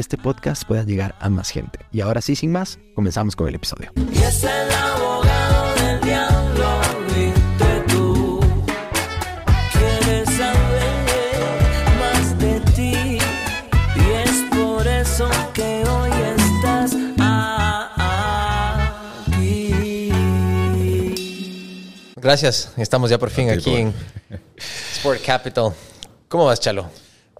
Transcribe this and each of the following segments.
este podcast pueda llegar a más gente. Y ahora sí, sin más, comenzamos con el episodio. Y es el abogado del diablo, viste tú. Quieres saber más de ti. Y es por eso que hoy estás aquí. Gracias, estamos ya por fin aquí en Sport Capital. ¿Cómo vas, Chalo?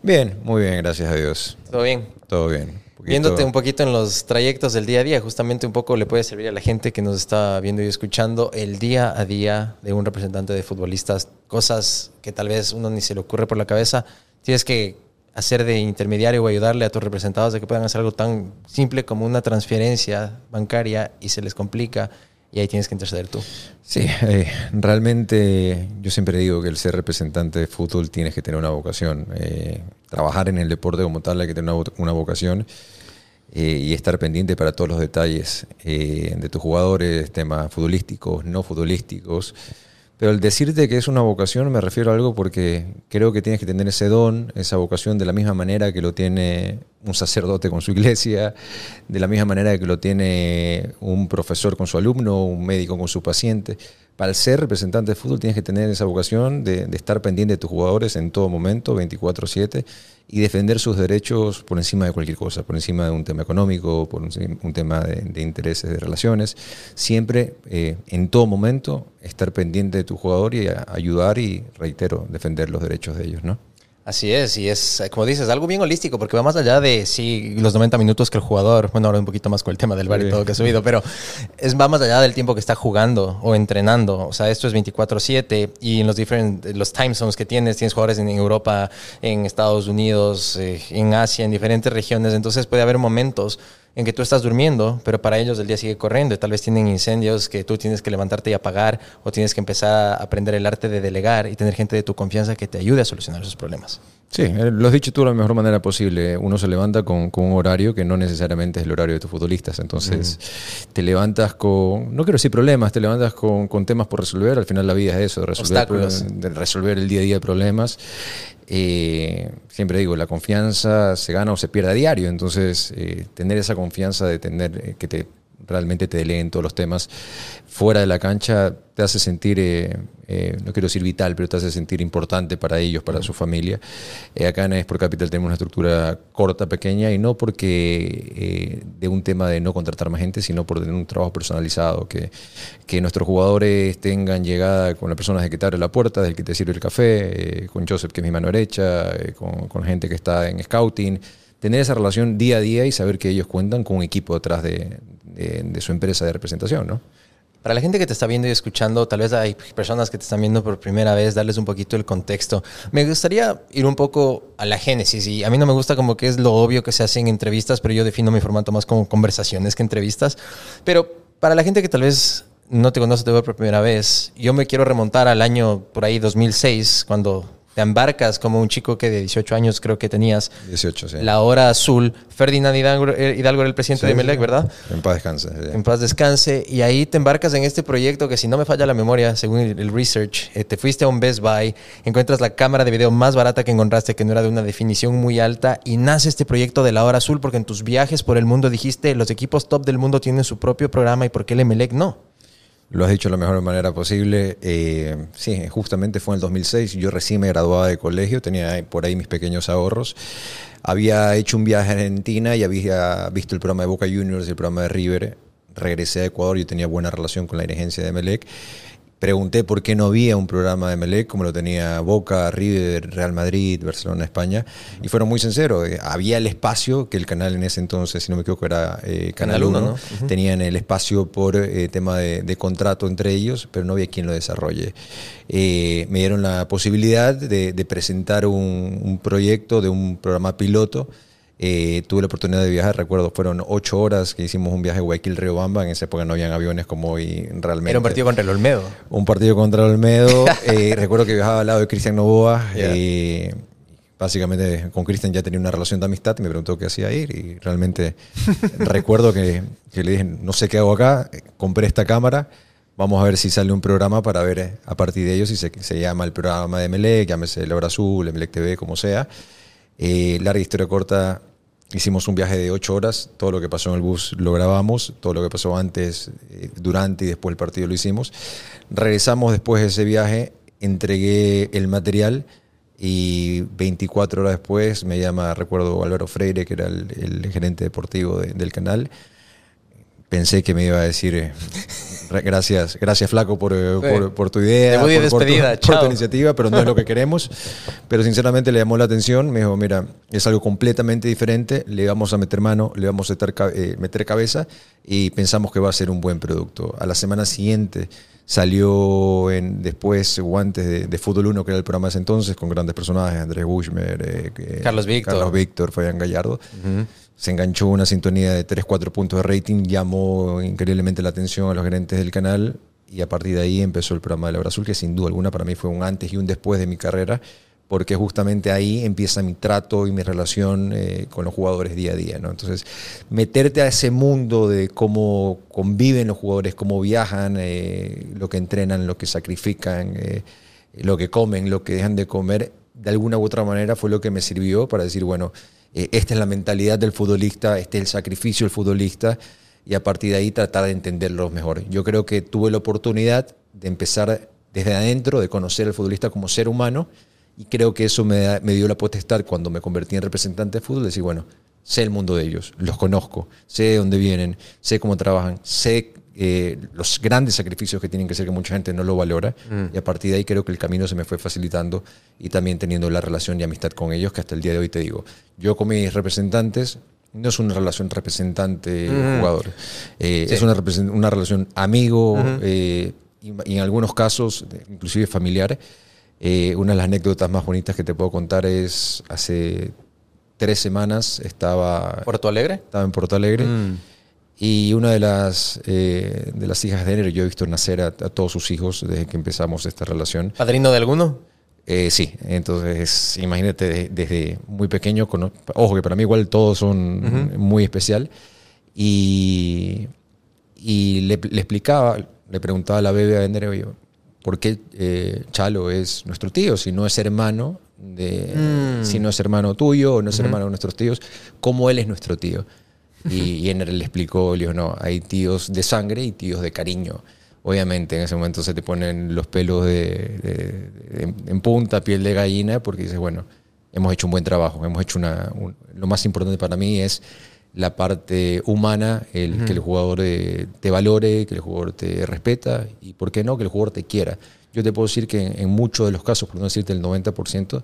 Bien, muy bien, gracias a Dios. ¿Todo bien? Todo bien. Poquito- Viéndote un poquito en los trayectos del día a día, justamente un poco le puede servir a la gente que nos está viendo y escuchando el día a día de un representante de futbolistas, cosas que tal vez uno ni se le ocurre por la cabeza. Tienes que hacer de intermediario o ayudarle a tus representados a que puedan hacer algo tan simple como una transferencia bancaria y se les complica y ahí tienes que interceder tú. Sí, eh, realmente yo siempre digo que el ser representante de fútbol tienes que tener una vocación. Eh, trabajar en el deporte como tal hay que tener una, vo- una vocación eh, y estar pendiente para todos los detalles de tus jugadores, temas futbolísticos, no futbolísticos. Pero al decirte que es una vocación me refiero a algo porque creo que tienes que tener ese don, esa vocación de la misma manera que lo tiene un sacerdote con su iglesia, de la misma manera que lo tiene un profesor con su alumno, un médico con su paciente. Para ser representante de fútbol tienes que tener esa vocación de, estar pendiente de tus jugadores en todo momento, 24/7, y defender sus derechos por encima de cualquier cosa, por encima de un tema económico, por un, un tema de, intereses, de relaciones. Siempre, eh, en todo momento, estar pendiente de tu jugador y ayudar y, reitero, defender los derechos de ellos, ¿no? Así es, y es, eh, como dices, algo bien holístico, porque va más allá de sí, los 90 minutos que el jugador, bueno, ahora un poquito más con el tema del bar y todo que ha subido, pero es, va más allá del tiempo que está jugando o entrenando. O sea, esto es 24-7 y en los diferentes, los time zones que tienes, tienes jugadores en Europa, en Estados Unidos, eh, en Asia, en diferentes regiones, entonces puede haber momentos en que tú estás durmiendo, pero para ellos el día sigue corriendo y tal vez tienen incendios que tú tienes que levantarte y apagar o tienes que empezar a aprender el arte de delegar y tener gente de tu confianza que te ayude a solucionar esos problemas. Sí, eh, lo has dicho tú de la mejor manera posible. Uno se levanta con, con un horario que no necesariamente es el horario de tus futbolistas. Entonces, te levantas con, no quiero decir problemas, te levantas con, con temas por resolver. Al final la vida es eso, resolver, Obstáculos. resolver el día a día de problemas. Eh, siempre digo, la confianza se gana o se pierde a diario. Entonces, eh, tener esa confianza de tener eh, que te realmente te deleen todos los temas fuera de la cancha te hace sentir, eh, eh, no quiero decir vital, pero te hace sentir importante para ellos, para su familia. Eh, acá en Sport Capital tenemos una estructura corta, pequeña, y no porque de un tema de no contratar más gente, sino por tener un trabajo personalizado, que, que nuestros jugadores tengan llegada con las personas de que te abre la puerta, del que te sirve el café, con Joseph, que es mi mano derecha, con, con gente que está en scouting tener esa relación día a día y saber que ellos cuentan con un equipo detrás de, de- su empresa de representación, ¿no? Para la gente que te está viendo y escuchando, tal vez hay personas que te están viendo por primera vez, darles un poquito el contexto. Me gustaría ir un poco a la génesis y a mí no me gusta como que es lo obvio que se hace en entrevistas, pero yo defino mi formato más como conversaciones que entrevistas. Pero para la gente que tal vez no te conoce, te veo por primera vez, yo me quiero remontar al año por ahí 2006, cuando te embarcas como un chico que de 18 años creo que tenías. 18, sí. La hora azul. Ferdinand Hidalgo, eh, Hidalgo era el presidente Sí, de Melec. ¿verdad? En paz descanse. sí. En paz descanse. Y ahí te embarcas en este proyecto que si no me falla la memoria, según el, research, eh, te fuiste a un Best Buy, encuentras la cámara de video más barata que encontraste, que no era de una definición muy alta, y nace este proyecto de la hora azul porque en tus viajes por el mundo dijiste, los equipos top del mundo tienen su propio programa y por qué el Emelec no. Lo has dicho de la mejor manera posible. Eh, sí, justamente fue en el 2006. Yo recién me graduaba de colegio, tenía por ahí mis pequeños ahorros. Había hecho un viaje a Argentina y había visto el programa de Boca Juniors y el programa de River. Regresé a Ecuador, yo tenía buena relación con la dirigencia de Melec. Pregunté por qué no había un programa de Melec como lo tenía Boca, River, Real Madrid, Barcelona, España. Y fueron muy sinceros. eh, Había el espacio que el canal en ese entonces, si no me equivoco, era eh, Canal Canal 1. Uno, ¿no? Tenían el espacio por eh, tema de, de contrato entre ellos, pero no había quien lo desarrolle. Eh, me dieron la posibilidad de, de presentar un, un proyecto de un programa piloto Eh, tuve la oportunidad de viajar, recuerdo, fueron ocho horas que hicimos un viaje a Guayaquil, Río Bamba. En esa época no habían aviones como hoy realmente. Era un partido contra el Olmedo. Un partido contra el Olmedo. Eh, recuerdo que viajaba al lado de Cristian Novoa. Yeah. eh, básicamente con Cristian ya tenía una relación de amistad y me preguntó qué hacía ir. Y realmente recuerdo que, que le dije, no sé qué hago acá, compré esta cámara. Vamos a ver si sale un programa para ver a partir de ellos si se, se llama el programa de Melec, llámese La Hora Azul, Melec TV, como sea. Eh, larga historia corta, hicimos un viaje de ocho horas, todo lo que pasó en el bus lo grabamos, todo lo que pasó antes, eh, durante y después del partido lo hicimos. Regresamos después de ese viaje, entregué el material y 24 horas después me llama, recuerdo, Álvaro Freire, que era el, gerente deportivo de- del canal. Pensé que me iba a decir eh, gracias, gracias flaco por, eh, por, por tu idea, por, por tu- despedida, por tu iniciativa, pero no es lo que queremos. Pero sinceramente le llamó la atención, me dijo, mira, es algo completamente diferente, le vamos a meter mano, le vamos a meter, eh, meter cabeza y pensamos que va a ser un buen producto. A la semana siguiente salió en, después o antes de, de Fútbol 1, que era el programa de ese entonces, con grandes personajes, Andrés Bushmer, eh, Carlos Víctor. Carlos Víctor, Fabián Gallardo. Se enganchó una sintonía de 3-4 puntos de rating, llamó increíblemente la atención a los gerentes del canal y a partir de ahí empezó el programa de La Hora Azul, que sin duda alguna para mí fue un antes y un después de mi carrera, porque justamente ahí empieza mi trato y mi relación eh, con los jugadores día a día. ¿no? Entonces, meterte a ese mundo de cómo conviven los jugadores, cómo viajan, eh, lo que entrenan, lo que sacrifican, eh, lo que comen, lo que dejan de comer, de alguna u otra manera fue lo que me sirvió para decir, bueno, eh, esta es la mentalidad del futbolista, este es el sacrificio del futbolista y a partir de ahí tratar de entenderlo mejor. Yo creo que tuve la oportunidad de empezar desde adentro, de conocer al futbolista como ser humano y creo que eso me, me dio la potestad cuando me convertí en representante de fútbol, decir, bueno, sé el mundo de ellos, los conozco, sé de dónde vienen, sé cómo trabajan, sé eh, los grandes sacrificios que tienen que hacer que mucha gente no lo valora y a partir de ahí creo que el camino se me fue facilitando y también teniendo la relación y amistad con ellos que hasta el día de hoy te digo, yo con mis representantes no es una relación representante-jugador, Eh, Sí. es una, una relación amigo eh, y, y en algunos casos inclusive familiar. Eh, una de las anécdotas más bonitas que te puedo contar es hace tres semanas estaba, ¿Porto Alegre? estaba en Porto Alegre Mm. Y una de las, eh, de las hijas de Enero, yo he visto nacer a, a todos sus hijos desde que empezamos esta relación. ¿Padrino de alguno? Eh, sí, entonces imagínate de- desde muy pequeño, cono- ojo que para mí igual todos son muy especial, y, y le, le explicaba, le preguntaba a la bebé a oye, ¿por qué eh, Chalo es nuestro tío si no es hermano? De, Mm. Si no es hermano tuyo o no es hermano de nuestros tíos, ¿cómo él es nuestro tío? Y, y Ender le explicó, le dijo, no, hay tíos de sangre y tíos de cariño. Obviamente en ese momento se te ponen los pelos de, de- de- en punta, piel de gallina, porque dices, bueno, hemos hecho un buen trabajo, hemos hecho una... un- lo más importante para mí es la parte humana, el, que el jugador eh, te valore, que el jugador te respeta y, ¿por qué no?, que el jugador te quiera. Yo te puedo decir que en, en muchos de los casos, por no decirte el 90%,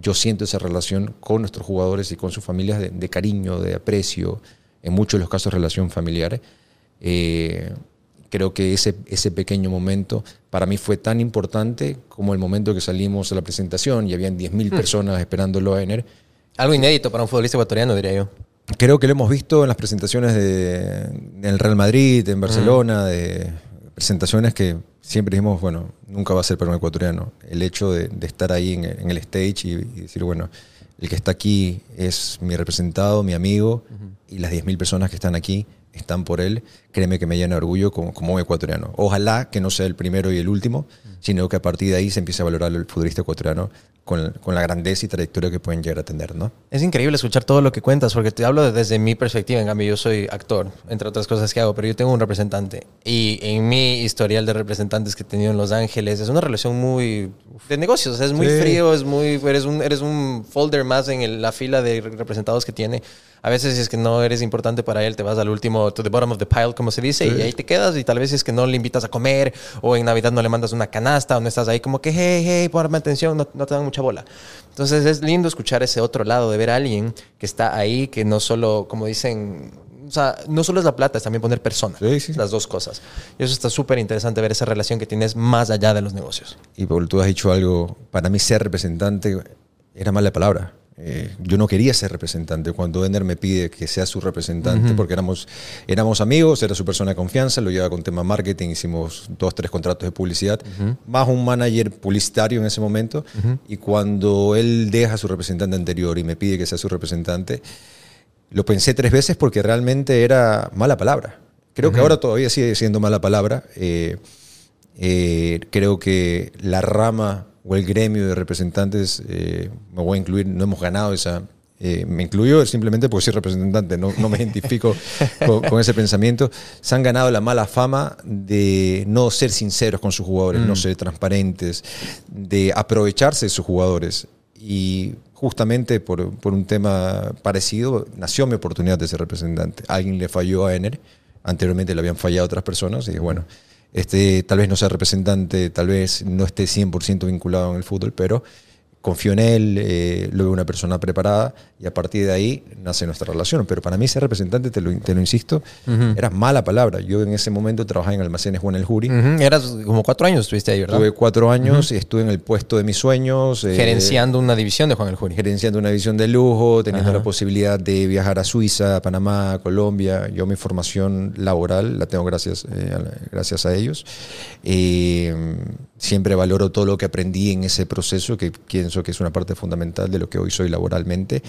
yo siento esa relación con nuestros jugadores y con sus familias de, de cariño, de aprecio, en muchos de los casos relación familiar. Eh, creo que ese, ese pequeño momento para mí fue tan importante como el momento que salimos a la presentación y habían 10.000 personas esperándolo a Ener. Algo inédito para un futbolista ecuatoriano, diría yo. Creo que lo hemos visto en las presentaciones de, del Real Madrid, en Barcelona, de presentaciones que siempre dijimos, bueno, nunca va a ser para un ecuatoriano. El hecho de, de estar ahí en, en el stage y, y decir, bueno, el que está aquí es mi representado, mi amigo, y las 10.000 personas que están aquí están por él, créeme que me llena de orgullo como, como un ecuatoriano. Ojalá que no sea el primero y el último, sino que a partir de ahí se empiece a valorar el futbolista ecuatoriano con, con la grandeza y trayectoria que pueden llegar a tener, ¿no? Es increíble escuchar todo lo que cuentas, porque te hablo desde mi perspectiva. En cambio, yo soy actor, entre otras cosas que hago, pero yo tengo un representante. Y en mi historial de representantes que he tenido en Los Ángeles, es una relación muy de negocios. Es muy Sí. frío, es muy, eres, un, eres un folder más en el- la fila de representados que tiene. A veces, si es que no eres importante para él, te vas al último, to the bottom of the pile, como se dice, y ahí te quedas. Y tal vez es que no le invitas a comer, o en Navidad no le mandas una canasta, o no estás ahí como que, hey, hey, ponme atención, no, no te dan mucha bola. Entonces es lindo escuchar ese otro lado, de ver a alguien que está ahí, que no solo, como dicen, o sea, no solo es la plata, es también poner persona. Sí, sí. Las dos cosas. Y eso está súper interesante ver esa relación que tienes más allá de los negocios. Y Paul, tú has dicho algo, para mí ser representante era mala palabra. Eh, yo no quería ser representante. Cuando Ender me pide que sea su representante, porque éramos, éramos amigos, era su persona de confianza, lo llevaba con tema marketing, hicimos dos, tres contratos de publicidad, más un manager publicitario en ese momento. Y cuando él deja a su representante anterior y me pide que sea su representante, lo pensé tres veces porque realmente era mala palabra. Creo que ahora todavía sigue siendo mala palabra. Eh, eh, creo que la rama o el gremio de representantes, eh, me voy a incluir, no hemos ganado esa... eh, me incluyo simplemente porque soy representante, no, no me identifico con, con ese pensamiento. Se han ganado la mala fama de no ser sinceros con sus jugadores, no ser transparentes, de aprovecharse de sus jugadores. Y justamente por, por un tema parecido nació mi oportunidad de ser representante. Alguien le falló a Ener, anteriormente le habían fallado otras personas y bueno, este tal vez no sea representante, tal vez no esté 100% vinculado en el fútbol, pero confío en él, eh, lo veo una persona preparada y a partir de ahí nace nuestra relación. Pero para mí ser representante, te lo, te lo insisto, era mala palabra. Yo en ese momento trabajaba en Almacenes Juan el Jury. Ujú, Eras como cuatro años estuviste ahí, ¿verdad? Tuve cuatro años, estuve en el puesto de mis sueños. eh, Gerenciando una división de Juan el Jury. gerenciando una división de lujo, teniendo la posibilidad de viajar a Suiza, a Panamá, a Colombia. Yo mi formación laboral la tengo gracias, eh, gracias a ellos. Eh, siempre valoro todo lo que aprendí en ese proceso, que pienso que es una parte fundamental de lo que hoy soy laboralmente.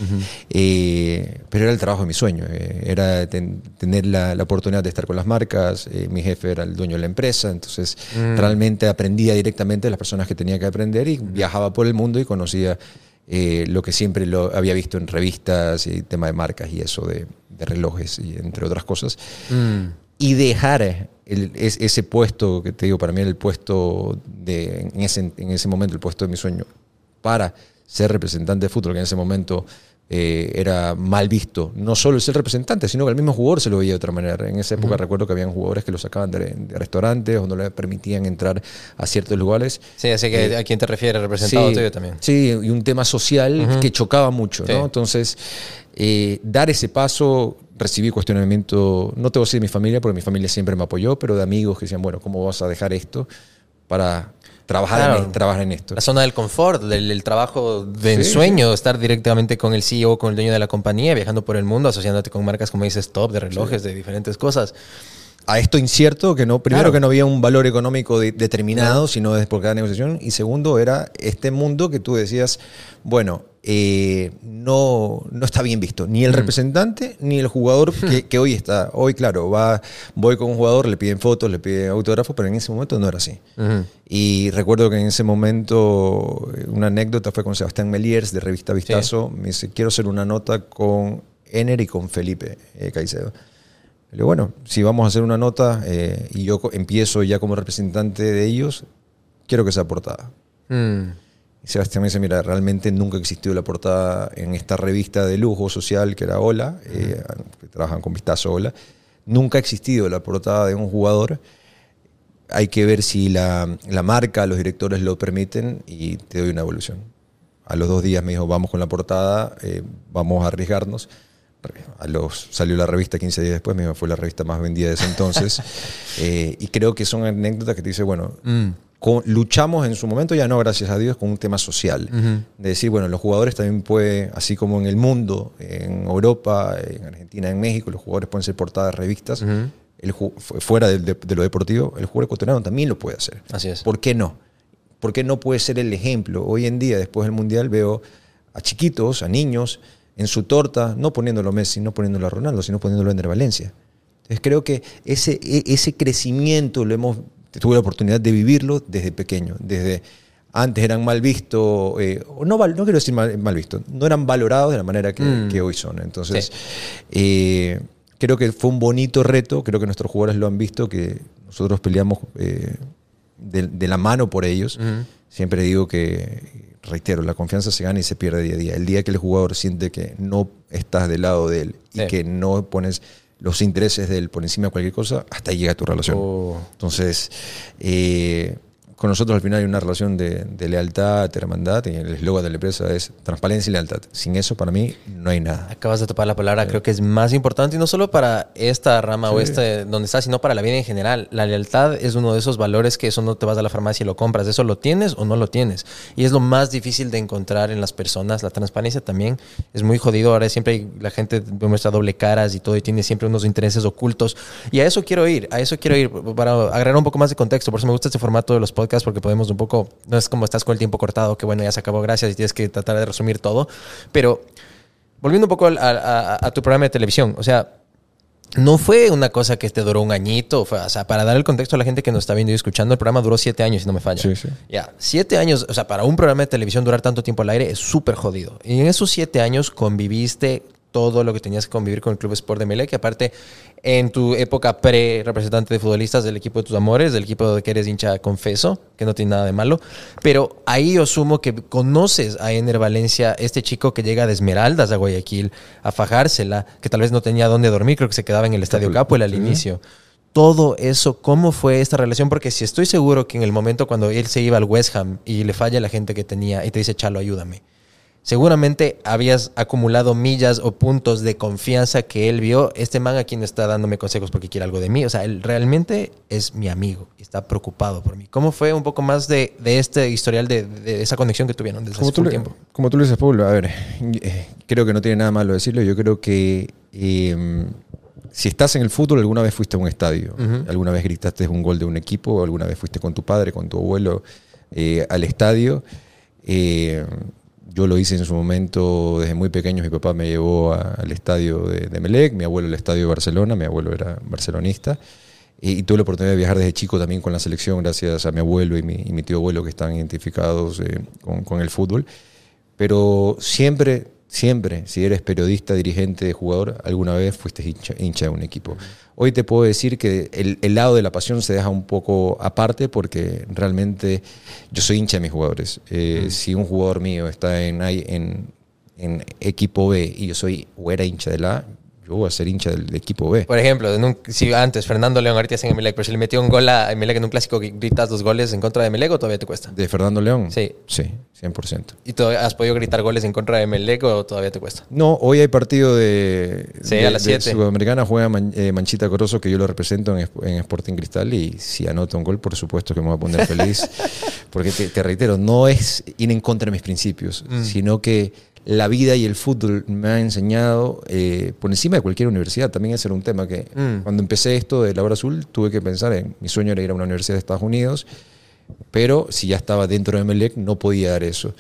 Eh, pero era el trabajo de mi sueño, eh, era ten- tener la, la oportunidad de estar con las marcas, eh, mi jefe era el dueño de la empresa, entonces realmente aprendía directamente de las personas que tenía que aprender y viajaba por el mundo y conocía eh, lo que siempre lo había visto en revistas y tema de marcas y eso de, de relojes y entre otras cosas. Mm. Y dejar el- es- ese puesto que te digo, para mí era el puesto de, en ese, en ese momento, el puesto de mi sueño, para ser representante de fútbol, que en ese momento eh, era mal visto. No solo el ser representante, sino que el mismo jugador se lo veía de otra manera. En esa época recuerdo que habían jugadores que lo sacaban de, de restaurantes o no le permitían entrar a ciertos lugares. Sí, así que a quién te refieres, representado tuyo también. Sí, y un tema social que chocaba mucho, Sí. ¿no? Entonces, eh, dar ese paso, recibí cuestionamiento, no te voy a decir de mi familia, porque mi familia siempre me apoyó, pero de amigos que decían, bueno, ¿cómo vas a dejar esto para trabajar, Claro. en, trabajar en esto? La zona del confort, del, del trabajo de Sí, ensueño, estar directamente con el CEO, con el dueño de la compañía, viajando por el mundo, asociándote con marcas como dices top, de relojes, de diferentes cosas. a esto incierto, que no, primero Claro. que no había un valor económico de- determinado, sino por cada negociación, y segundo era este mundo que tú decías, bueno, eh, no, no está bien visto, ni el representante ni el jugador que, que hoy está. Hoy, claro, va, voy con un jugador, le piden fotos, le piden autógrafos, pero en ese momento no era así. Y recuerdo que en ese momento, eh, una anécdota fue con Sebastián Meliers de Revista Vistazo, me dice, quiero hacer una nota con Ener y con Felipe eh, Caicedo. Le digo, bueno, si vamos a hacer una nota eh, y yo empiezo ya como representante de ellos, quiero que sea portada. Mm. Y Sebastián me dice, mira, realmente nunca existió la portada en esta revista de lujo social que era Hola, eh, que trabajan con Vistazo Hola. Nunca ha existido la portada de un jugador. Hay que ver si la, la marca, los directores lo permiten y te doy una evolución. A los dos días me dijo, vamos con la portada, eh, vamos a arriesgarnos. A los, salió la revista 15 días después, me dijo, fue la revista más vendida de ese entonces. Eh, y creo que son anécdotas que te dice, bueno, Mm. Con- luchamos en su momento, ya no, gracias a Dios, con un tema social. De decir, bueno, los jugadores también pueden, así como en el mundo, en Europa, en Argentina, en México, los jugadores pueden ser portadas de revistas. el ju- fu- fuera de, de- de lo deportivo, el jugador ecuatoriano también lo puede hacer. Así es. ¿Por qué no? ¿Por qué no puede ser el ejemplo? Hoy en día, después del Mundial, veo a chiquitos, a niños, en su torta, no poniéndolo a Messi, no poniéndolo a Ronaldo, sino poniéndolo a Ender Valencia. Entonces creo que ese, e- ese crecimiento lo hemos, tuve la oportunidad de vivirlo desde pequeño, desde antes eran mal vistos, eh, no, no quiero decir mal, mal vistos, no eran valorados de la manera que, Mm. que hoy son. Entonces, eh, creo que fue un bonito reto, creo que nuestros jugadores lo han visto, que nosotros peleamos eh, de, de la mano por ellos. Siempre digo que, reitero, la confianza se gana y se pierde día a día. El día que el jugador siente que no estás del lado de él y Sí. que no pones los intereses de él por encima de cualquier cosa, hasta ahí llega tu relación. Oh. Entonces, eh, con nosotros al final hay una relación de, de lealtad, hermandad, y el eslogan de la empresa es transparencia y lealtad. Sin eso, para mí, no hay nada. Acabas de topar la palabra, creo que es más importante, y no solo para esta rama o este donde estás, sino para la vida en general. La lealtad es uno de esos valores que eso no te vas a la farmacia y lo compras, eso lo tienes o no lo tienes. Y es lo más difícil de encontrar en las personas. La transparencia también es muy jodido. Ahora siempre hay- la gente muestra doble caras y todo, y tiene siempre unos intereses ocultos. Y a eso quiero ir, a eso quiero ir, para agregar un poco más de contexto. Por eso me gusta este formato de los podcasts, porque podemos un poco, no es como estás con el tiempo cortado, que bueno, ya se acabó, gracias, y tienes que tratar de resumir todo. Pero volviendo un poco a, a- a tu programa de televisión, o sea, no fue una cosa que te duró un añito, fue- o sea, para dar el contexto a la gente que nos está viendo y escuchando, el programa duró siete años, si no me falla. Sí, sí. Ya, siete años, o sea, para un programa de televisión durar tanto tiempo al aire es súper jodido. Y en esos siete años conviviste todo lo que tenías que convivir con el Club Sport de Melec, que aparte en tu época pre-representante de futbolistas del equipo de tus amores, del equipo de que eres hincha confeso, que no tiene nada de malo, pero ahí yo asumo que conoces a Ener Valencia, este chico que llega de Esmeraldas a Guayaquil a fajársela, que tal vez no tenía dónde dormir, creo que se quedaba en el Estadio Capuel al inicio. Todo eso, cómo fue esta relación, porque si estoy seguro que en el momento cuando él se iba al West Ham y le falla la gente que tenía y te dice, Chalo, ayúdame, seguramente habías acumulado millas o puntos de confianza que él vio, este man aquí no está dándome consejos porque quiere algo de mí, o sea, él realmente es mi amigo y está preocupado por mí. ¿Cómo fue un poco más de, de este historial, de, de esa conexión que tuvieron desde Como hace tú, le- tiempo? como tú lo dices, Pablo, a ver, eh, creo que no tiene nada malo decirlo. Yo creo que eh, si estás en el fútbol, alguna vez fuiste a un estadio, alguna vez gritaste un gol de un equipo, alguna vez fuiste con tu padre, con tu abuelo eh, al estadio. Eh, yo lo hice en su momento, desde muy pequeño, mi papá me llevó al estadio de, de Melec, mi abuelo al estadio de Barcelona, mi abuelo era barcelonista. Y, tuve la oportunidad de viajar desde chico también con la selección, gracias a mi abuelo y mi, mi tío abuelo que están identificados eh, con, el fútbol. Pero siempre, siempre, si eres periodista, dirigente, jugador, alguna vez fuiste hincha de un equipo. Hoy te puedo decir que el, el lado de la pasión se deja un poco aparte porque realmente yo soy hincha de mis jugadores. Eh, Si un jugador mío está en, ahí en, en equipo B y yo soy o era hincha de la A, yo voy a ser hincha del, del equipo B. Por ejemplo, en un- si antes Fernando León ahorita está en Emelec, pero si le metió un gol a Emelec en un clásico que gritas dos goles en contra de Emelec o todavía te cuesta? ¿De Fernando León? Sí. Sí, 100%. ¿Y todavía has podido gritar goles en contra de Emelec o todavía te cuesta? No, hoy hay partido de, Sí, de- a las de. Sudamericana, juega Man- eh, Manchita Corozo, que yo lo represento en, Sp- en Sporting Cristal, y si anota un gol, por supuesto que me voy a poner feliz, porque te, te reitero, no es ir en contra de mis principios, Mm. sino que la vida y el fútbol me han enseñado, eh, por encima de cualquier universidad, también ese era un tema que Mm. cuando empecé esto de Laura Azul, tuve que pensar en, mi sueño era ir a una universidad de Estados Unidos, pero si ya estaba dentro de Melec no podía dar eso.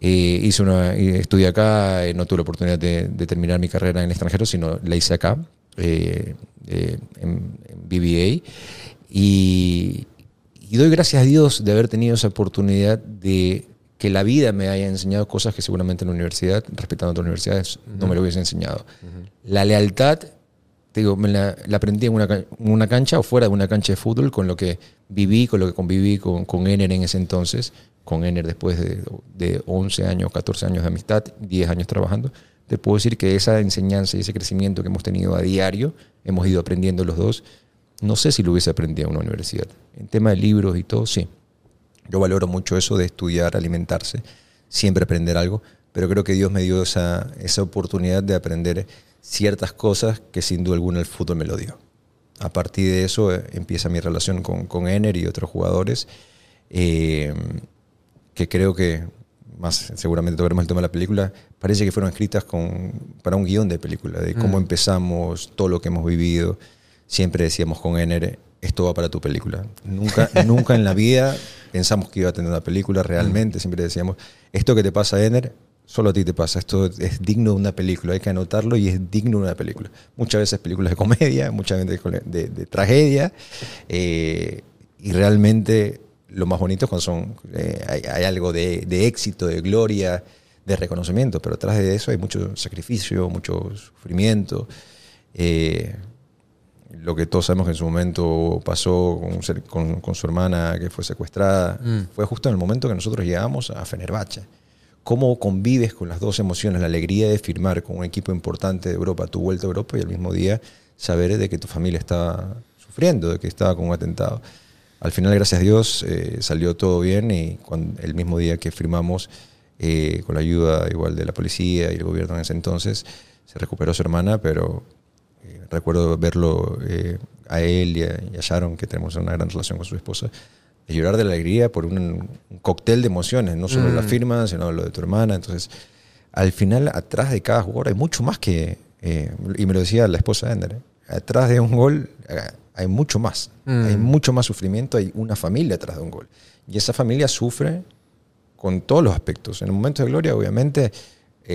Eh, hice una, estudié acá, eh, no tuve la oportunidad de, de terminar mi carrera en el extranjero, sino la hice acá, en, en BBA. Y, y doy gracias a Dios de haber tenido esa oportunidad de que la vida me haya enseñado cosas que seguramente en la universidad, respetando otras universidades, no me lo hubiese enseñado. La lealtad te digo, me la, la aprendí en una, en una cancha o fuera de una cancha de fútbol, con lo que viví, con lo que conviví con, con Ener en ese entonces, con Ener después de, de 11 años, 14 años de amistad, 10 años trabajando. Te puedo decir que esa enseñanza y ese crecimiento que hemos tenido a diario, hemos ido aprendiendo los dos, no sé si lo hubiese aprendido en una universidad. En tema de libros y todo, sí. Yo valoro mucho eso de estudiar, alimentarse, siempre aprender algo, pero creo que Dios me dio esa, esa oportunidad de aprender ciertas cosas que sin duda alguna el fútbol me lo dio. A partir de eso eh, empieza mi relación con, con Ener y otros jugadores, eh, que creo que, más seguramente tocaremos el tema de la película, parece que fueron escritas con, para un guion de película, de cómo empezamos, todo lo que hemos vivido. Siempre decíamos con Ener, esto va para tu película. Nunca, nunca en la vida pensamos que iba a tener una película realmente. Siempre decíamos, esto que te pasa, Ener, solo a ti te pasa. Esto es digno de una película. Hay que anotarlo y es digno de una película. Muchas veces películas de comedia, muchas veces de, de- de tragedia. eh, y realmente lo más bonito es cuando son, eh, hay, hay algo de, de éxito, de gloria, de reconocimiento. Pero atrás de eso hay mucho sacrificio, mucho sufrimiento. Eh, lo que todos sabemos que en su momento pasó con, con- con su hermana que fue secuestrada, fue justo en el momento que nosotros llegamos a Fenerbahce. ¿Cómo convives con las dos emociones? La alegría de firmar con un equipo importante de Europa, tu vuelta a Europa y al mismo día saber de que tu familia estaba sufriendo, de que estaba con un atentado. al final, gracias a Dios, eh, salió todo bien y cuando, el mismo día que firmamos, eh, con la ayuda igual de la policía y el gobierno en ese entonces, se recuperó su hermana, pero eh, recuerdo verlo eh, a él y a, y a Sharon, que tenemos una gran relación con su esposa, de llorar de alegría por un, un cóctel de emociones, no solo la firma, sino lo de tu hermana. Entonces, al final, atrás de cada jugador hay mucho más que, eh, y me lo decía la esposa de Ender, atrás de un gol hay mucho más, hay mucho más sufrimiento, hay una familia atrás de un gol. Y esa familia sufre con todos los aspectos. En el momento de gloria, obviamente,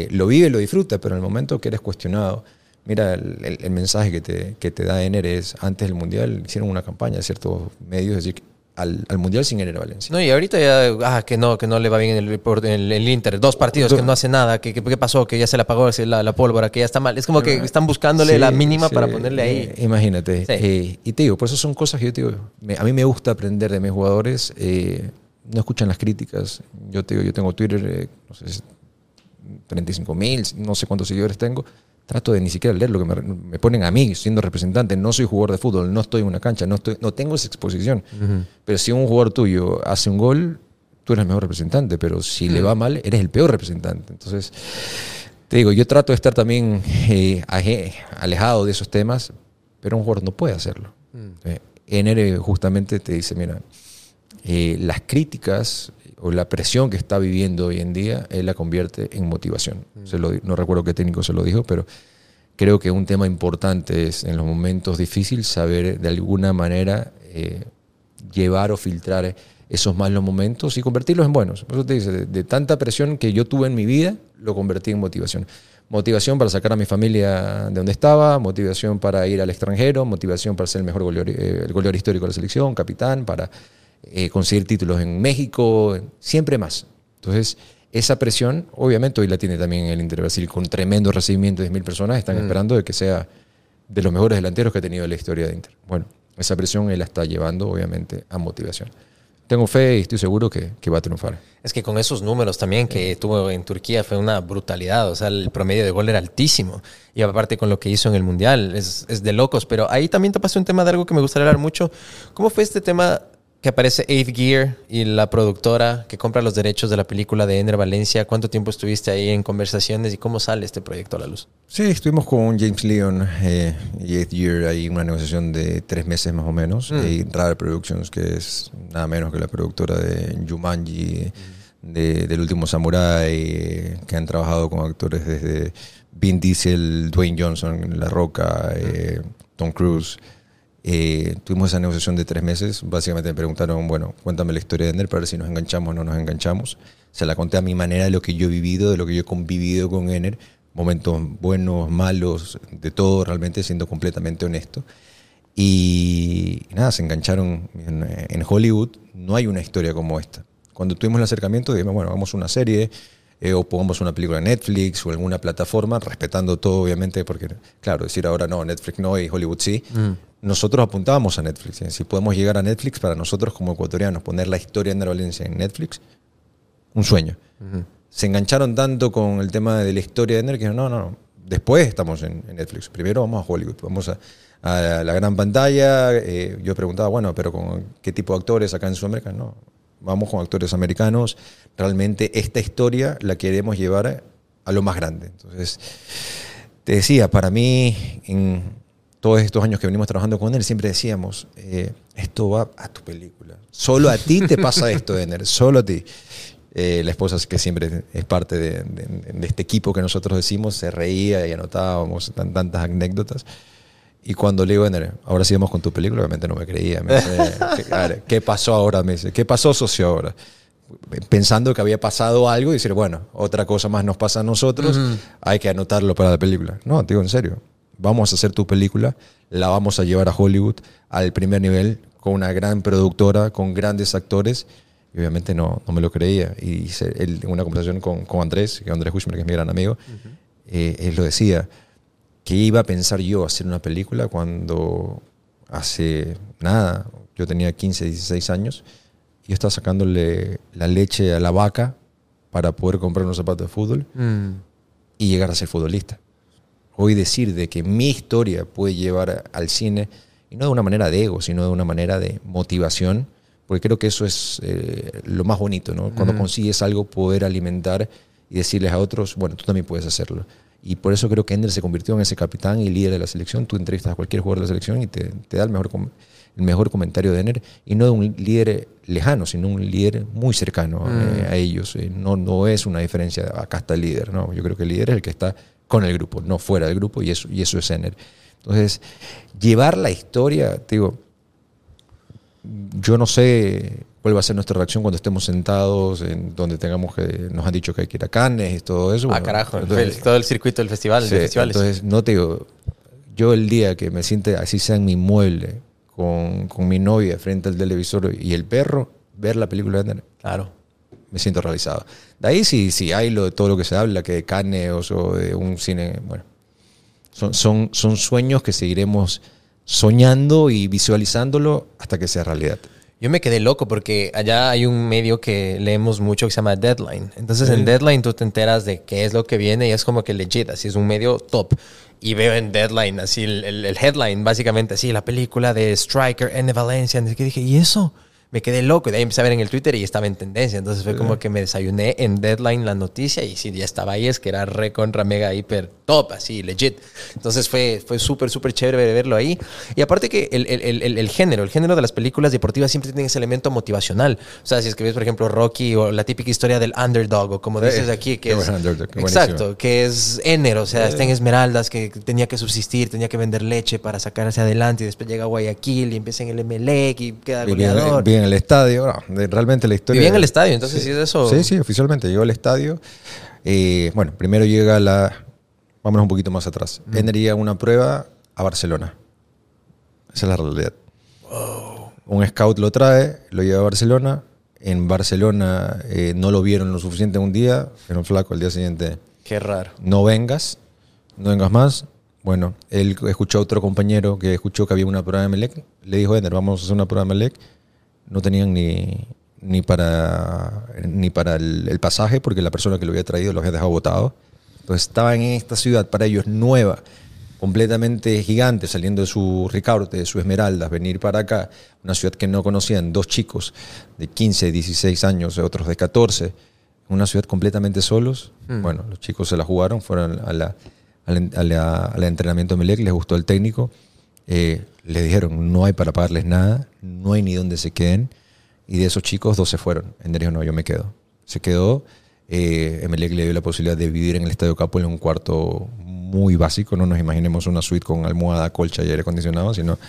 lo vive, lo disfruta, pero en el momento que eres cuestionado, mira, el, el- el mensaje que te, que te da Ener es, antes del Mundial hicieron una campaña de ciertos medios, decir, al, al Mundial sin Ener Valencia. No, y ahorita ya, ah, que no, que no le va bien en el, en el, Inter. Dos partidos, que no hace nada. que que- ¿Qué pasó? Que ya se le apagó la, la pólvora, que ya está mal. Es como que están buscándole Sí, la mínima sí, para ponerle ahí. eh, Imagínate. Sí. Eh, y te digo, por eso son cosas que yo te digo, me- a mí me gusta aprender de mis jugadores. eh, no escuchan las críticas. Yo te digo, yo tengo Twitter, eh, no sé, 35 mil, no sé cuántos seguidores tengo. Trato de ni siquiera leer lo que me, me ponen a mí, siendo representante. No soy jugador de fútbol, no estoy en una cancha, no, estoy, no tengo esa exposición. Pero si un jugador tuyo hace un gol, tú eres el mejor representante. Pero si le va mal, eres el peor representante. Entonces, te digo, yo trato de estar también eh, alejado de esos temas, pero un jugador no puede hacerlo. Ener justamente te dice, mira, eh, las críticas o la presión que está viviendo hoy en día, él la convierte en motivación. Se lo no recuerdo qué técnico se lo dijo, pero creo que un tema importante es en los momentos difíciles saber de alguna manera eh, llevar o filtrar esos malos momentos y convertirlos en buenos. Por eso te dice, de, de tanta presión que yo tuve en mi vida, lo convertí en motivación. Motivación para sacar a mi familia de donde estaba, motivación para ir al extranjero, motivación para ser el mejor goleador, eh, el goleador histórico de la selección, capitán, para eh, conseguir títulos en México, siempre más. Entonces, esa presión, obviamente, hoy la tiene también el Inter Brasil, con tremendo recibimiento de 10.000 personas, están esperando de que sea de los mejores delanteros que ha tenido la historia de Inter. Bueno, esa presión él la está llevando, obviamente, a motivación. Tengo fe y estoy seguro que, que va a triunfar. Es que con esos números también que tuvo en Turquía fue una brutalidad. O sea, el promedio de gol era altísimo. Y aparte con lo que hizo en el Mundial, es, es de locos. Pero ahí también te pasó un tema de algo que me gustaría hablar mucho. ¿Cómo fue este tema que aparece Eighth Gear y la productora que compra los derechos de la película de Ender Valencia? ¿Cuánto tiempo estuviste ahí en conversaciones y cómo sale este proyecto a la luz? Sí, estuvimos con James Leon eh, y Eighth Year ahí una negociación de tres meses más o menos. Y Rare Productions, que es nada menos que la productora de Jumanji, de, del último Samurai, que han trabajado con actores desde Vin Diesel, Dwayne Johnson, La Roca, eh, Tom Cruise. Eh, tuvimos esa negociación de tres meses. Básicamente me preguntaron, bueno, cuéntame la historia de Ender para ver si nos enganchamos o no nos enganchamos. Se la conté a mi manera de lo que yo he vivido, de lo que yo he convivido con Ender. Momentos buenos, malos, de todo, realmente siendo completamente honesto. Y nada, se engancharon en, en Hollywood. No hay una historia como esta. Cuando tuvimos el acercamiento, dijimos, bueno, hagamos una serie eh, o pongamos una película en Netflix o alguna plataforma, respetando todo, obviamente, porque, claro, decir ahora no, Netflix no y Hollywood sí. Nosotros apuntábamos a Netflix. ¿eh? Si podemos llegar a Netflix, para nosotros como ecuatorianos, poner la historia de Valencia en Netflix, un sueño. Se engancharon tanto con el tema de la historia de Ender que no, no, no. Después estamos en, en Netflix. Primero vamos a Hollywood, vamos a, a la gran pantalla. Eh, yo preguntaba, bueno, pero ¿con qué tipo de actores acá en Sudamérica? No, vamos con actores americanos. Realmente esta historia la queremos llevar a lo más grande. Entonces, te decía, para mí, en todos estos años que venimos trabajando con él, siempre decíamos, eh, esto va a tu película. Solo a ti te pasa esto, Ener, solo a ti. Eh, la esposa, que siempre es parte de, de- de este equipo que nosotros decimos, se reía y anotábamos tan- tantas anécdotas. Y cuando le digo, Ener, ahora sí vamos con tu película, obviamente no me creía. Me dice, ¿qué, a ver, ¿qué pasó ahora? Me dice, ¿qué pasó, socio, ahora? Pensando que había pasado algo y decir, bueno, otra cosa más nos pasa a nosotros, hay que anotarlo para la película. No, digo en serio, vamos a hacer tu película, la vamos a llevar a Hollywood al primer nivel, con una gran productora, con grandes actores. Y obviamente no, no me lo creía. Y hice el- una conversación con, con Andrés, que Andrés que es mi gran amigo, eh, él lo decía, que iba a pensar yo hacer una película cuando hace nada, yo tenía 15, 16 años, y yo estaba sacándole la leche a la vaca para poder comprar unos zapatos de fútbol y llegar a ser futbolista. Hoy decir de que mi historia puede llevar al cine, y no de una manera de ego, sino de una manera de motivación, Porque creo que eso es eh, lo más bonito, ¿no? Cuando consigues algo, poder alimentar y decirles a otros, bueno, tú también puedes hacerlo. Y por eso creo que Ender se convirtió en ese capitán y líder de la selección. Tú entrevistas a cualquier jugador de la selección y te, te da el mejor, el mejor comentario de Ender. Y no de un líder lejano, sino un líder muy cercano eh, a ellos. Eh, no, no es una diferencia, acá está el líder. No, yo creo que el líder es el que está con el grupo, no fuera del grupo. Y eso, y eso es Ender. Entonces, llevar la historia, te digo, yo no sé cuál va a ser nuestra reacción cuando estemos sentados en donde tengamos que nos han dicho que hay que ir a Cannes y todo eso. Ah, Bueno, carajo. entonces- el- todo el circuito del festival, Sí, de festivales. Entonces, no te digo, yo el día que me siente así sea en mi mueble con, con mi novia frente al televisor y el perro, ver la película de Ender, claro. me siento realizado. De ahí sí, sí hay lo de todo lo que se habla, que de Cannes o de un cine, bueno, son, son, son sueños que seguiremos soñando y visualizándolo hasta que sea realidad. Yo me quedé loco porque allá hay un medio que leemos mucho que se llama Deadline. Entonces en Deadline tú te enteras de qué es lo que viene y es como que legit, así es un medio top. Y veo en Deadline así el, el- el headline, básicamente así, la película de Striker en Valencia. Que dije, ¿y eso? Me quedé loco. Y de ahí empecé a ver en el Twitter y estaba en tendencia. Entonces fue como que me desayuné en Deadline la noticia y sí, ya estaba ahí, es que era re contra mega hiper top, así, legit. Entonces fue, fue súper, súper chévere ver- verlo ahí. Y aparte que el, el- el- el- género, el género de las películas deportivas siempre tiene ese elemento motivacional. O sea, si es que ves, por ejemplo, Rocky o la típica historia del underdog, o como dices aquí, que es... underdog, exacto, que es Ener, o sea, está en Esmeraldas, que tenía que subsistir, tenía que vender leche para sacar hacia adelante, y después llega a Guayaquil y empieza en el Emelec y queda goleador. En el estadio, no, realmente la historia... Vivía en el estadio, entonces sí es eso. Sí, sí, oficialmente llegó al estadio. Eh, bueno, primero llega la... Vámonos un poquito más atrás. Ender llega a una prueba a Barcelona. Esa es la realidad. Un scout lo trae, lo lleva a Barcelona. En Barcelona eh, no lo vieron lo suficiente un día, pero flaco, al día siguiente Qué raro. no vengas, no vengas más. Bueno, él escuchó a otro compañero que escuchó que había una prueba de Melec. Le dijo, Ender, vamos a hacer una prueba de Melec. No tenían ni, ni para, ni para el, el pasaje porque la persona que lo había traído lo había dejado botado. Entonces estaban en esta ciudad para ellos nueva, completamente gigante, saliendo de su Ricaurte, de su Esmeraldas, venir para acá, una ciudad que no conocían, dos chicos de 15, 16 años, otros de 14, una ciudad completamente solos. Bueno, los chicos se la jugaron, fueron a la, al, a la- al entrenamiento de Melec, les gustó el técnico, eh, dijeron, no hay para pagarles nada, no hay ni donde se queden, y de esos chicos dos se fueron. Ender dijo, no, yo me quedo. Se quedó, eh, le dio la posibilidad de vivir en el Estadio Capo en un cuarto muy básico, no nos imaginemos una suite con almohada, colcha y aire acondicionado, sino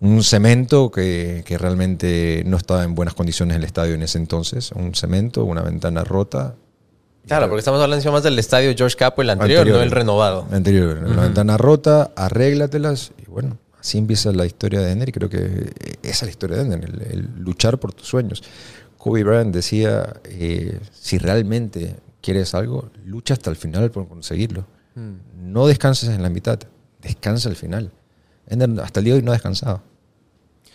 un cemento que, que realmente no estaba en buenas condiciones el estadio en ese entonces, un cemento, una ventana rota. Claro, porque estamos hablando más del estadio George Capo, el anterior, no el renovado. Anterior, la ventana rota, arréglatelas y bueno, así empieza la historia de Ender y creo que esa es la historia de Ender, el, el luchar por tus sueños. Kobe Bryant decía, eh, si realmente quieres algo, lucha hasta el final por conseguirlo. No descanses en la mitad, descansa al final. Ender hasta el día de hoy no ha descansado.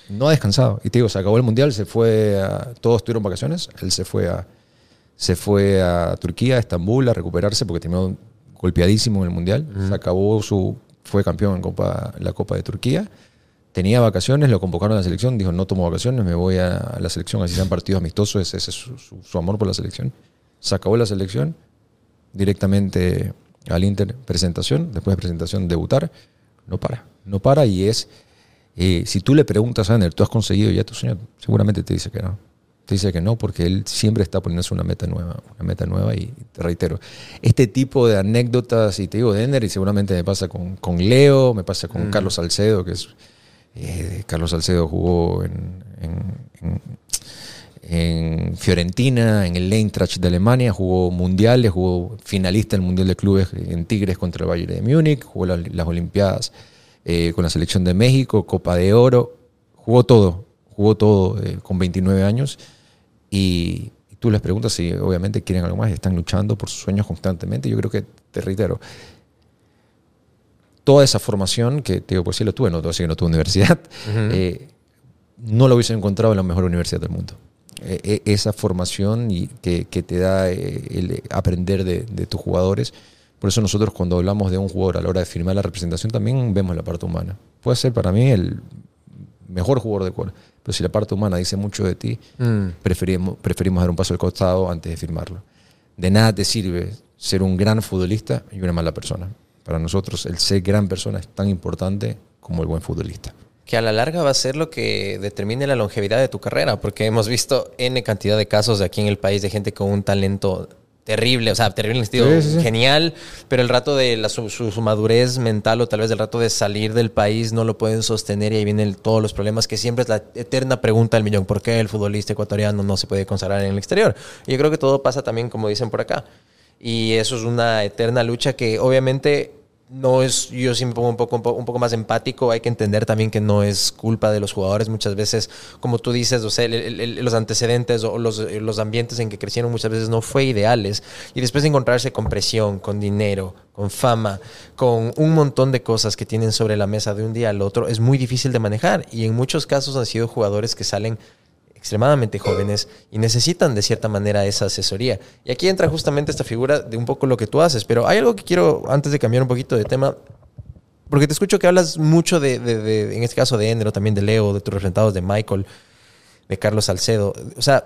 No ha descansado. Y te digo, se acabó el mundial, se fue a, todos tuvieron vacaciones, él se fue a, se fue a Turquía, a Estambul, a recuperarse porque terminó golpeadísimo en el mundial. Se acabó su, fue campeón en Copa, en la Copa de Turquía. Tenía vacaciones, lo convocaron a la selección, dijo no tomo vacaciones, me voy a la selección, así sean partidos amistosos, ese, ese es su, su- su amor por la selección. Se acabó la selección, directamente al Inter presentación, después de presentación debutar, no para, no para y es, eh, si tú le preguntas a Ander, ¿tú has conseguido ya tu sueño? Seguramente te dice que no. Te dice que no porque él siempre está poniéndose una meta nueva, una meta nueva y te reitero, este tipo de anécdotas, y te digo de Ender, y seguramente me pasa con, con Leo, me pasa con Carlos Salcedo, que es, eh, Carlos Salcedo jugó en, en- en- en Fiorentina, en el Eintracht de Alemania, jugó mundiales, jugó finalista del Mundial de Clubes en Tigres contra el Bayern de Múnich, jugó las, las Olimpiadas eh, con la selección de México, Copa de Oro, jugó todo, jugó todo eh, con 29 años y, tú les preguntas si obviamente quieren algo más y están luchando por sus sueños constantemente. Yo creo que, te reitero, toda esa formación que te digo, pues sí lo tuve, no que no tuve universidad, eh, no lo hubiese encontrado en la mejor universidad del mundo. Eh, eh, esa formación y que, que te da eh, el aprender de, de tus jugadores. Por eso nosotros cuando hablamos de un jugador a la hora de firmar la representación también vemos la parte humana. Puede ser para mí el mejor jugador de Ecuador. Pero si la parte humana dice mucho de ti, Mm. preferimos, preferimos dar un paso al costado antes de firmarlo. De nada te sirve ser un gran futbolista y una mala persona. Para nosotros el ser gran persona es tan importante como el buen futbolista. Que a la larga va a ser lo que determine la longevidad de tu carrera, porque hemos visto N cantidad de casos de aquí en el país de gente con un talento terrible, o sea, terrible en el sentido Sí, sí, sí. genial, pero el rato de la, su, su- su madurez mental o tal vez el rato de salir del país no lo pueden sostener y ahí vienen todos los problemas que siempre es la eterna pregunta del millón, ¿por qué el futbolista ecuatoriano no se puede consagrar en el exterior? Y yo creo que todo pasa también como dicen por acá. Y eso es una eterna lucha que obviamente no es, yo me pongo un poco, un po- un poco más empático, hay que entender también que no es culpa de los jugadores. Muchas veces, como tú dices, o sea, el- los antecedentes o los, los ambientes en que crecieron muchas veces no fue ideales. Y después de encontrarse con presión, con dinero, con fama, con un montón de cosas que tienen sobre la mesa de un día al otro, es muy difícil de manejar. Y en muchos casos han sido jugadores que salen extremadamente jóvenes y necesitan de cierta manera esa asesoría. Y aquí entra justamente esta figura de un poco lo que tú haces, pero hay algo que quiero, antes de cambiar un poquito de tema, porque te escucho que hablas mucho de, en este caso de Endero, también de Leo, de tus representados, de Michael, de Carlos Salcedo, o sea,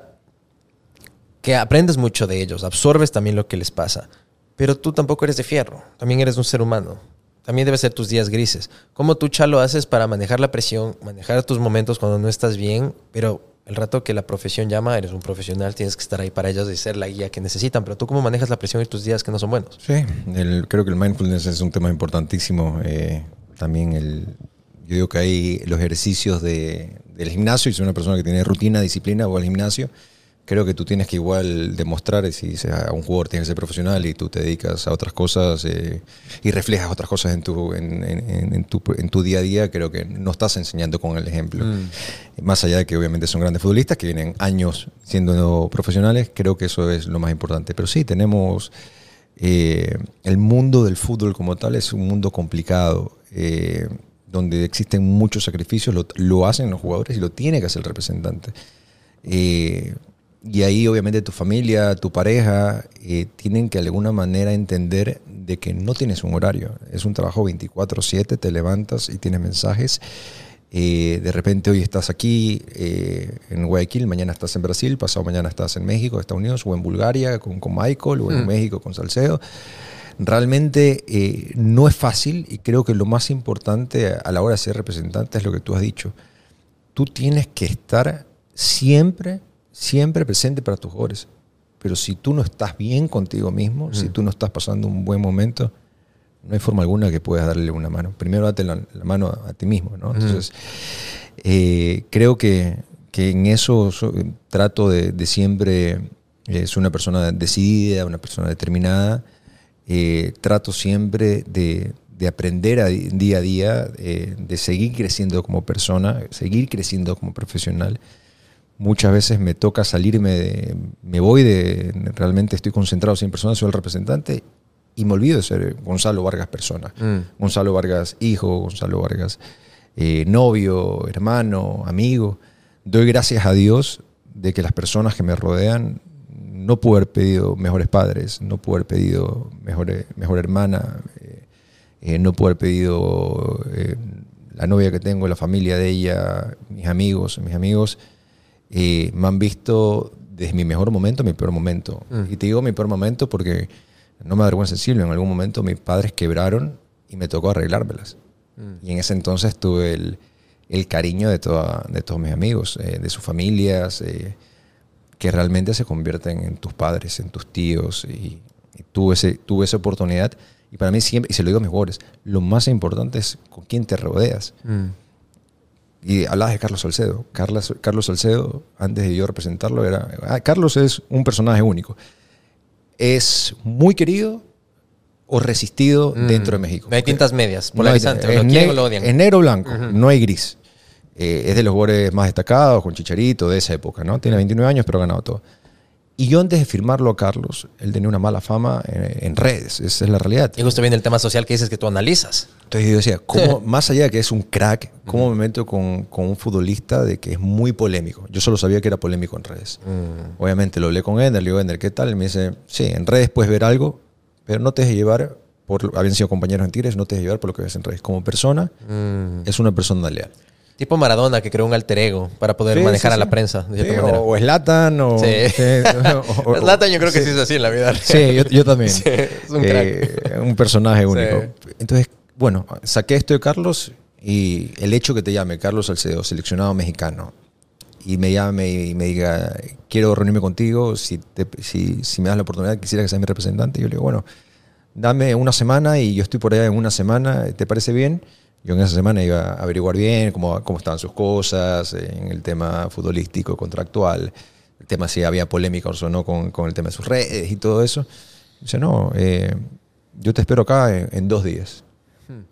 que aprendes mucho de ellos, absorbes también lo que les pasa, pero tú tampoco eres de fierro, también eres un ser humano. También debe ser tus días grises. ¿Cómo tú, Chalo, haces para manejar la presión, manejar tus momentos cuando no estás bien, pero el rato que la profesión llama, eres un profesional, tienes que estar ahí para ellos y ser la guía que necesitan, pero tú cómo manejas la presión y tus días que no son buenos? Sí, creo que el mindfulness es un tema importantísimo. eh, también el, yo digo que hay los ejercicios de, del gimnasio, y si una persona que tiene rutina, disciplina o al gimnasio, creo que tú tienes que igual demostrar, si sea, un jugador tiene que ser profesional y tú te dedicas a otras cosas eh, y reflejas otras cosas en tu, en, en- en tu, en tu día a día, creo que no estás enseñando con el ejemplo. Más allá de que obviamente son grandes futbolistas que vienen años siendo profesionales, creo que eso es lo más importante. Pero sí, tenemos eh, el mundo del fútbol como tal es un mundo complicado, eh, donde existen muchos sacrificios, lo, lo hacen los jugadores y lo tiene que hacer el representante. Eh, y ahí obviamente tu familia, tu pareja, eh, tienen que de alguna manera entender de que no tienes un horario. Es un trabajo 24/7, te levantas y tienes mensajes. Eh, de repente hoy estás aquí eh, en Guayaquil, mañana estás en Brasil, pasado mañana estás en México, Estados Unidos, o en Bulgaria con, con Michael, o en México con Salcedo. Realmente eh, no es fácil y creo que lo más importante a la hora de ser representante es lo que tú has dicho. Tú tienes que estar siempre, siempre presente para tus jugadores. Pero si tú no estás bien contigo mismo, si tú no estás pasando un buen momento, no hay forma alguna que puedas darle una mano. Primero date la, la mano a, a ti mismo, ¿no? Entonces, eh, creo que, que en eso so- trato de, de siempre, eh, soy una persona decidida, una persona determinada, eh, trato siempre de, de aprender a día a día, eh, de seguir creciendo como persona, seguir creciendo como profesional. Muchas veces me toca salirme, de- me voy de, realmente estoy concentrado 100 personas, soy el representante y me olvido de ser Gonzalo Vargas persona. Gonzalo Vargas hijo, Gonzalo Vargas eh, novio, hermano, amigo. Doy gracias a Dios de que las personas que me rodean no puedo haber pedido mejores padres, no puedo haber pedido mejor, mejor hermana, eh, eh, no puedo haber pedido la novia que tengo, la familia de ella, mis amigos, mis amigos eh, me han visto desde mi mejor momento a mi peor momento. Y te digo mi peor momento porque no me avergüenza decirlo, en algún momento mis padres quebraron y me tocó arreglármelas. Y en ese entonces tuve el, el cariño de, toda, de todos mis amigos, eh, de sus familias, eh, que realmente se convierten en tus padres, en tus tíos. Y, y tuve, ese, tuve esa oportunidad. Y para mí siempre, y se lo digo a mis jugadores, lo más importante es con quién te rodeas. Y hablabas de Carlos Salcedo. Carlos, Carlos Salcedo, antes de yo representarlo, era. ah, Carlos es un personaje único. Es muy querido o resistido dentro de México. No hay tintas medias, No hay- es lo quieren o lo odian. Es negro blanco, no hay gris. Eh, es de los jugadores más destacados, con Chicharito, de esa época, ¿no? Tiene 29 años, pero ha ganado todo. Y yo antes de firmarlo a Carlos, él tenía una mala fama en, en redes, esa es la realidad. Y justo viene el tema social que dices que tú analizas. Entonces yo decía, ¿cómo, más allá de que es un crack, ¿cómo me meto con, con un futbolista de que es muy polémico? Yo solo sabía que era polémico en redes. Obviamente lo hablé con Ender, le digo, Ender, ¿qué tal? Y me dice, sí, en redes puedes ver algo, pero no te dejes llevar, por, habían sido compañeros en Tigres, no te dejes llevar por lo que ves en redes. Como persona, es una persona leal. Tipo Maradona que creó un alter ego para poder Sí, manejar sí, a la sí. prensa, de cierta manera. o Slatan o... Zlatan yo creo que sí. es así en la vida. Sí, yo, yo también. Sí, es un Eh, un personaje único. Entonces, bueno, saqué esto de Carlos y el hecho que te llame Carlos Salcedo, seleccionado mexicano, y me llame y me diga, quiero reunirme contigo, si, te- si, si me das la oportunidad, quisiera que seas mi representante. Yo le digo, bueno, dame una semana y yo estoy por allá en una semana, ¿te parece bien? Yo en esa semana iba a averiguar bien cómo, cómo estaban sus cosas, en el tema futbolístico, contractual, el tema si había polémica o no con, con el tema de sus redes y todo eso. Dice, no, eh, yo te espero acá en, en dos días.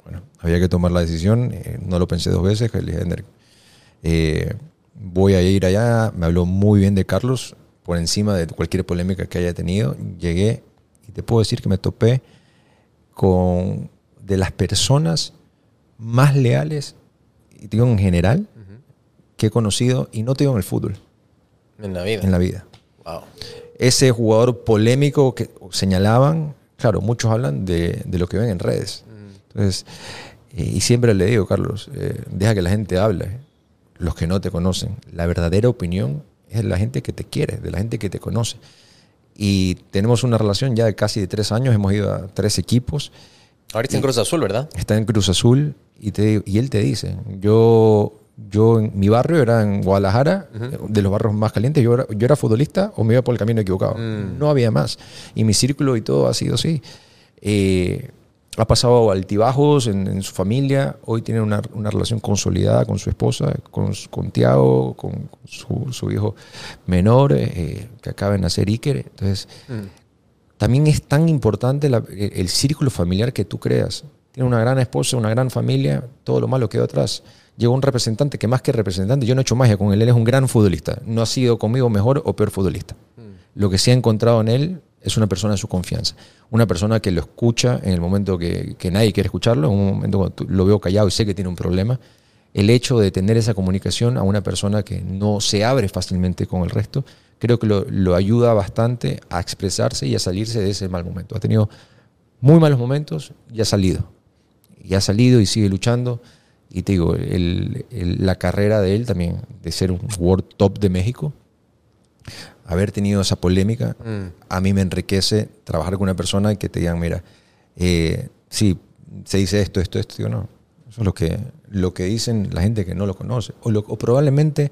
Bueno, había que tomar la decisión, eh, no lo pensé dos veces, que le dije, "Ender, eh, voy a ir allá, me habló muy bien de Carlos, por encima de cualquier polémica que haya tenido, llegué y te puedo decir que me topé con de las personas más leales, y digo en general, que he conocido, y no te digo en el fútbol, En la vida. en la vida Wow. ese jugador polémico que señalaban, claro, muchos hablan de, de lo que ven en redes. Entonces, eh, y siempre le digo, Carlos, eh, deja que la gente hable, los que no te conocen. La verdadera opinión es de la gente que te quiere, de la gente que te conoce. Y tenemos una relación ya de casi de tres años, hemos ido a tres equipos, Ahorita en Cruz Azul, ¿verdad? está en Cruz Azul y, te, y él te dice, yo, yo en mi barrio era en Guadalajara, de los barrios más calientes, yo era, yo era futbolista o me iba por el camino equivocado. No había más. Y mi círculo y todo ha sido así. Eh, ha pasado altibajos en, en su familia, hoy tiene una, una relación consolidada con su esposa, con, con Tiago, con su, su hijo menor, eh, que acaba de nacer Iker. Entonces, también es tan importante la- el, círculo familiar que tú creas. Tiene una gran esposa, una gran familia, todo lo malo quedó atrás. Llegó un representante que más que representante, yo no he hecho magia con él, él es un gran futbolista. No ha sido conmigo mejor o peor futbolista. Lo que sí ha encontrado en él es una persona de su confianza. Una persona que lo escucha en el momento que, que nadie quiere escucharlo, en un momento cuando lo veo callado y sé que tiene un problema. El hecho de tener esa comunicación a una persona que no se abre fácilmente con el resto, creo que lo, lo ayuda bastante a expresarse y a salirse de ese mal momento. Ha tenido muy malos momentos y ha salido. Y ha salido y sigue luchando. Y te digo, el- el- la carrera de él también, de ser un World Top de México, haber tenido esa polémica, a mí me enriquece trabajar con una persona que te digan, mira, eh, sí, se dice esto, esto, esto, digo, no. Eso es lo que, lo que dicen la gente que no lo conoce. O, lo- o probablemente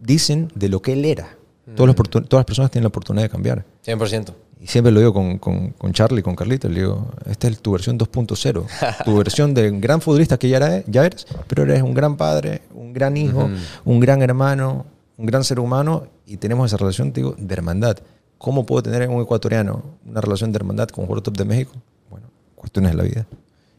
dicen de lo que él era. Todas, las todas las personas tienen la oportunidad de cambiar. 100%. Y siempre lo digo con, con, con Charlie, con Carlito, le digo, esta es tu versión 2.0, tu versión de gran futbolista que ya, era- ya eres, pero eres un gran padre, un gran hijo, un gran hermano, un gran ser humano y tenemos esa relación, digo, de hermandad. ¿Cómo puedo tener en un ecuatoriano una relación de hermandad con un jugador top de México? Bueno, cuestiones de la vida.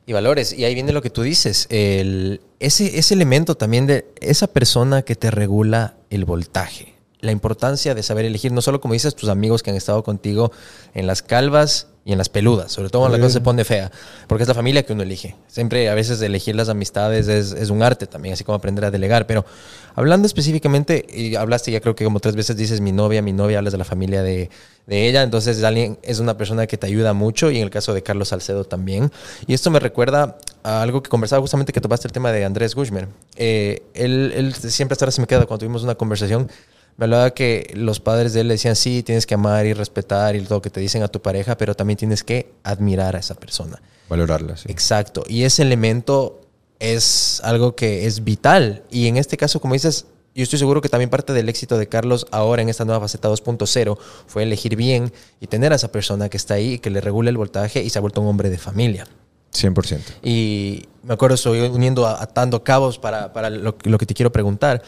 Y valores. Y ahí viene lo que tú dices. El, ese, ese elemento también de esa persona que te regula el voltaje. La importancia de saber elegir, no solo como dices, tus amigos que han estado contigo en las calvas y en las peludas, sobre todo cuando la cosa se pone fea, porque es la familia que uno elige. Siempre a veces elegir las amistades es, es un arte también, así como aprender a delegar. Pero hablando específicamente, y hablaste ya creo que como tres veces dices mi novia, mi novia, hablas de la familia de, de ella, entonces es alguien, es una persona que te ayuda mucho y en el caso de Carlos Salcedo también. Y esto me recuerda a algo que conversaba justamente que topaste el tema de Andrés Gushmer. Eh, él, él siempre hasta ahora se me queda cuando tuvimos una conversación. Me hablaba que los padres de él le decían, sí, tienes que amar y respetar y todo lo que te dicen a tu pareja, pero también tienes que admirar a esa persona. Valorarla, sí. Exacto. Y ese elemento es algo que es vital. Y en este caso, como dices, yo estoy seguro que también parte del éxito de Carlos ahora en esta nueva faceta 2.0 fue elegir bien y tener a esa persona que está ahí y que le regule el voltaje y se ha vuelto un hombre de familia. 100%. Y me acuerdo, estoy uniendo, atando cabos para, para lo, lo que te quiero preguntar.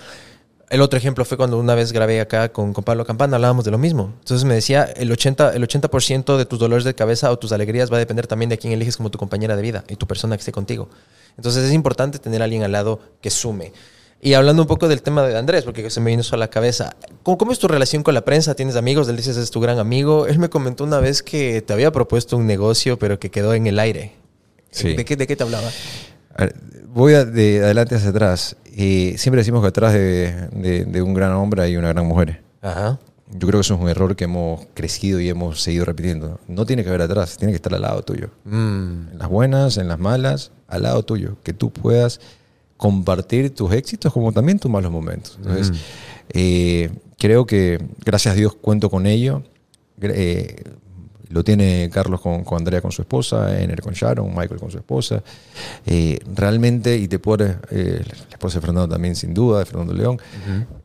El otro ejemplo fue cuando una vez grabé acá con, con Pablo Campana, hablábamos de lo mismo. Entonces me decía, el 80%, el 80 de tus dolores de cabeza o tus alegrías va a depender también de quién eliges como tu compañera de vida y tu persona que esté contigo. Entonces es importante tener a alguien al lado que sume. Y hablando un poco del tema de Andrés, porque se me vino eso a la cabeza, ¿cómo, cómo es tu relación con la prensa? ¿Tienes amigos? Él dices es tu gran amigo. Él me comentó una vez que te había propuesto un negocio, pero que quedó en el aire. Sí. ¿De qué, de qué te hablaba? Voy a- de adelante hacia atrás. Siempre decimos que atrás de, de- de un gran hombre hay una gran mujer. Ajá. Yo creo que eso es un error que hemos crecido y hemos seguido repitiendo. No tiene que haber atrás, tiene que estar al lado tuyo. Mm. En las buenas, en las malas, al lado tuyo. Que tú puedas compartir tus éxitos como también tus malos momentos. Entonces, eh, creo que gracias a Dios cuento con ello. Eh, lo tiene Carlos con, con Andrea con su esposa, Ener con Sharon, Michael con su esposa. Eh, realmente, y te puedo, eh, la esposa de Fernando también, sin duda, de Fernando León,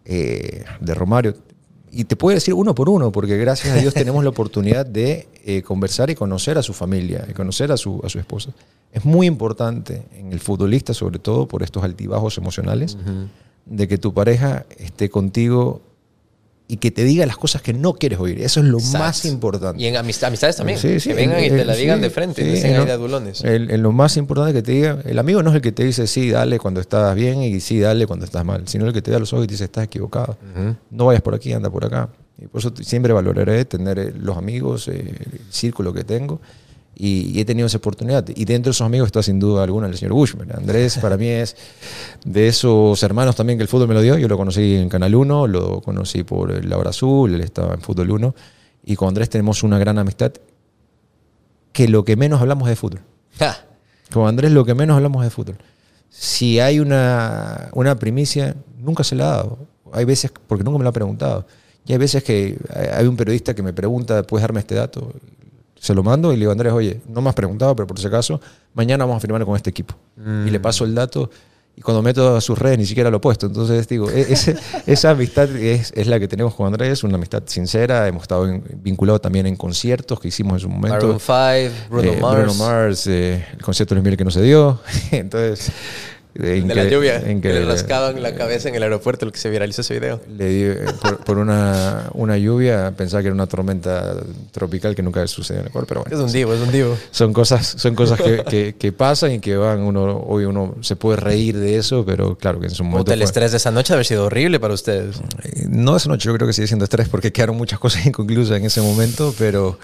eh, de Romario. Y te puedo decir uno por uno, porque gracias a Dios tenemos la oportunidad de eh, conversar y conocer a su familia, y conocer a su, a su esposa. Es muy importante en el futbolista, sobre todo por estos altibajos emocionales, de que tu pareja esté contigo y que te diga las cosas que no quieres oír. Eso es lo Exacto. más importante. Y en amist- amistades también. Sí, sí, que vengan y te la digan sí, de frente. no lo- de adulones. El, lo más importante que te diga, el amigo no es el que te dice sí, dale cuando estás bien y sí, dale cuando estás mal, sino el que te da los ojos y te dice estás equivocado. No vayas por aquí, anda por acá. Y por eso siempre valoraré tener eh, los amigos, eh, el círculo que tengo. Y, y he tenido esa oportunidad. Y dentro de esos amigos está sin duda alguna el señor Bushman. Andrés para mí es de esos hermanos también que el fútbol me lo dio. Yo lo conocí en Canal 1, lo conocí por el Laura Azul, él estaba en Fútbol 1. Y con Andrés tenemos una gran amistad que lo que menos hablamos es de fútbol. Ja. Con Andrés lo que menos hablamos es de fútbol. Si hay una, una primicia, nunca se la ha dado. Hay veces, porque nunca me lo ha preguntado. Y hay veces que hay- hay un periodista que me pregunta, ¿puedes darme este dato? Se lo mando y le digo, Andrés, oye, no me has preguntado, pero por si acaso, mañana vamos a firmar con este equipo. Y le paso el dato y cuando meto a sus redes ni siquiera lo he puesto. Entonces digo, e- ese- esa amistad es, es la que tenemos con Andrés, una amistad sincera. Hemos estado vinculados también en conciertos que hicimos en su momento. Maroon 5, Bruno Eh, Mars. Bruno Mars, eh, el concierto de Luis Miguel que no se dio. Entonces, eh, De la incre- lluvia. en que que le rascaban la cabeza en el aeropuerto, el que se viralizó ese video. le di- eh, por, por una, una lluvia, pensaba que era una tormenta tropical que nunca sucedió en el Ecuador, pero Es bueno. un divo, es un divo. Son cosas, son cosas que, que- que pasan y que van, uno, hoy uno se puede reír de eso, pero claro que en su momento... Puta, el fue- estrés de esa noche haber sido horrible para ustedes. Eh, No esa noche, yo creo que sigue siendo estrés porque quedaron muchas cosas inconclusas en ese momento, pero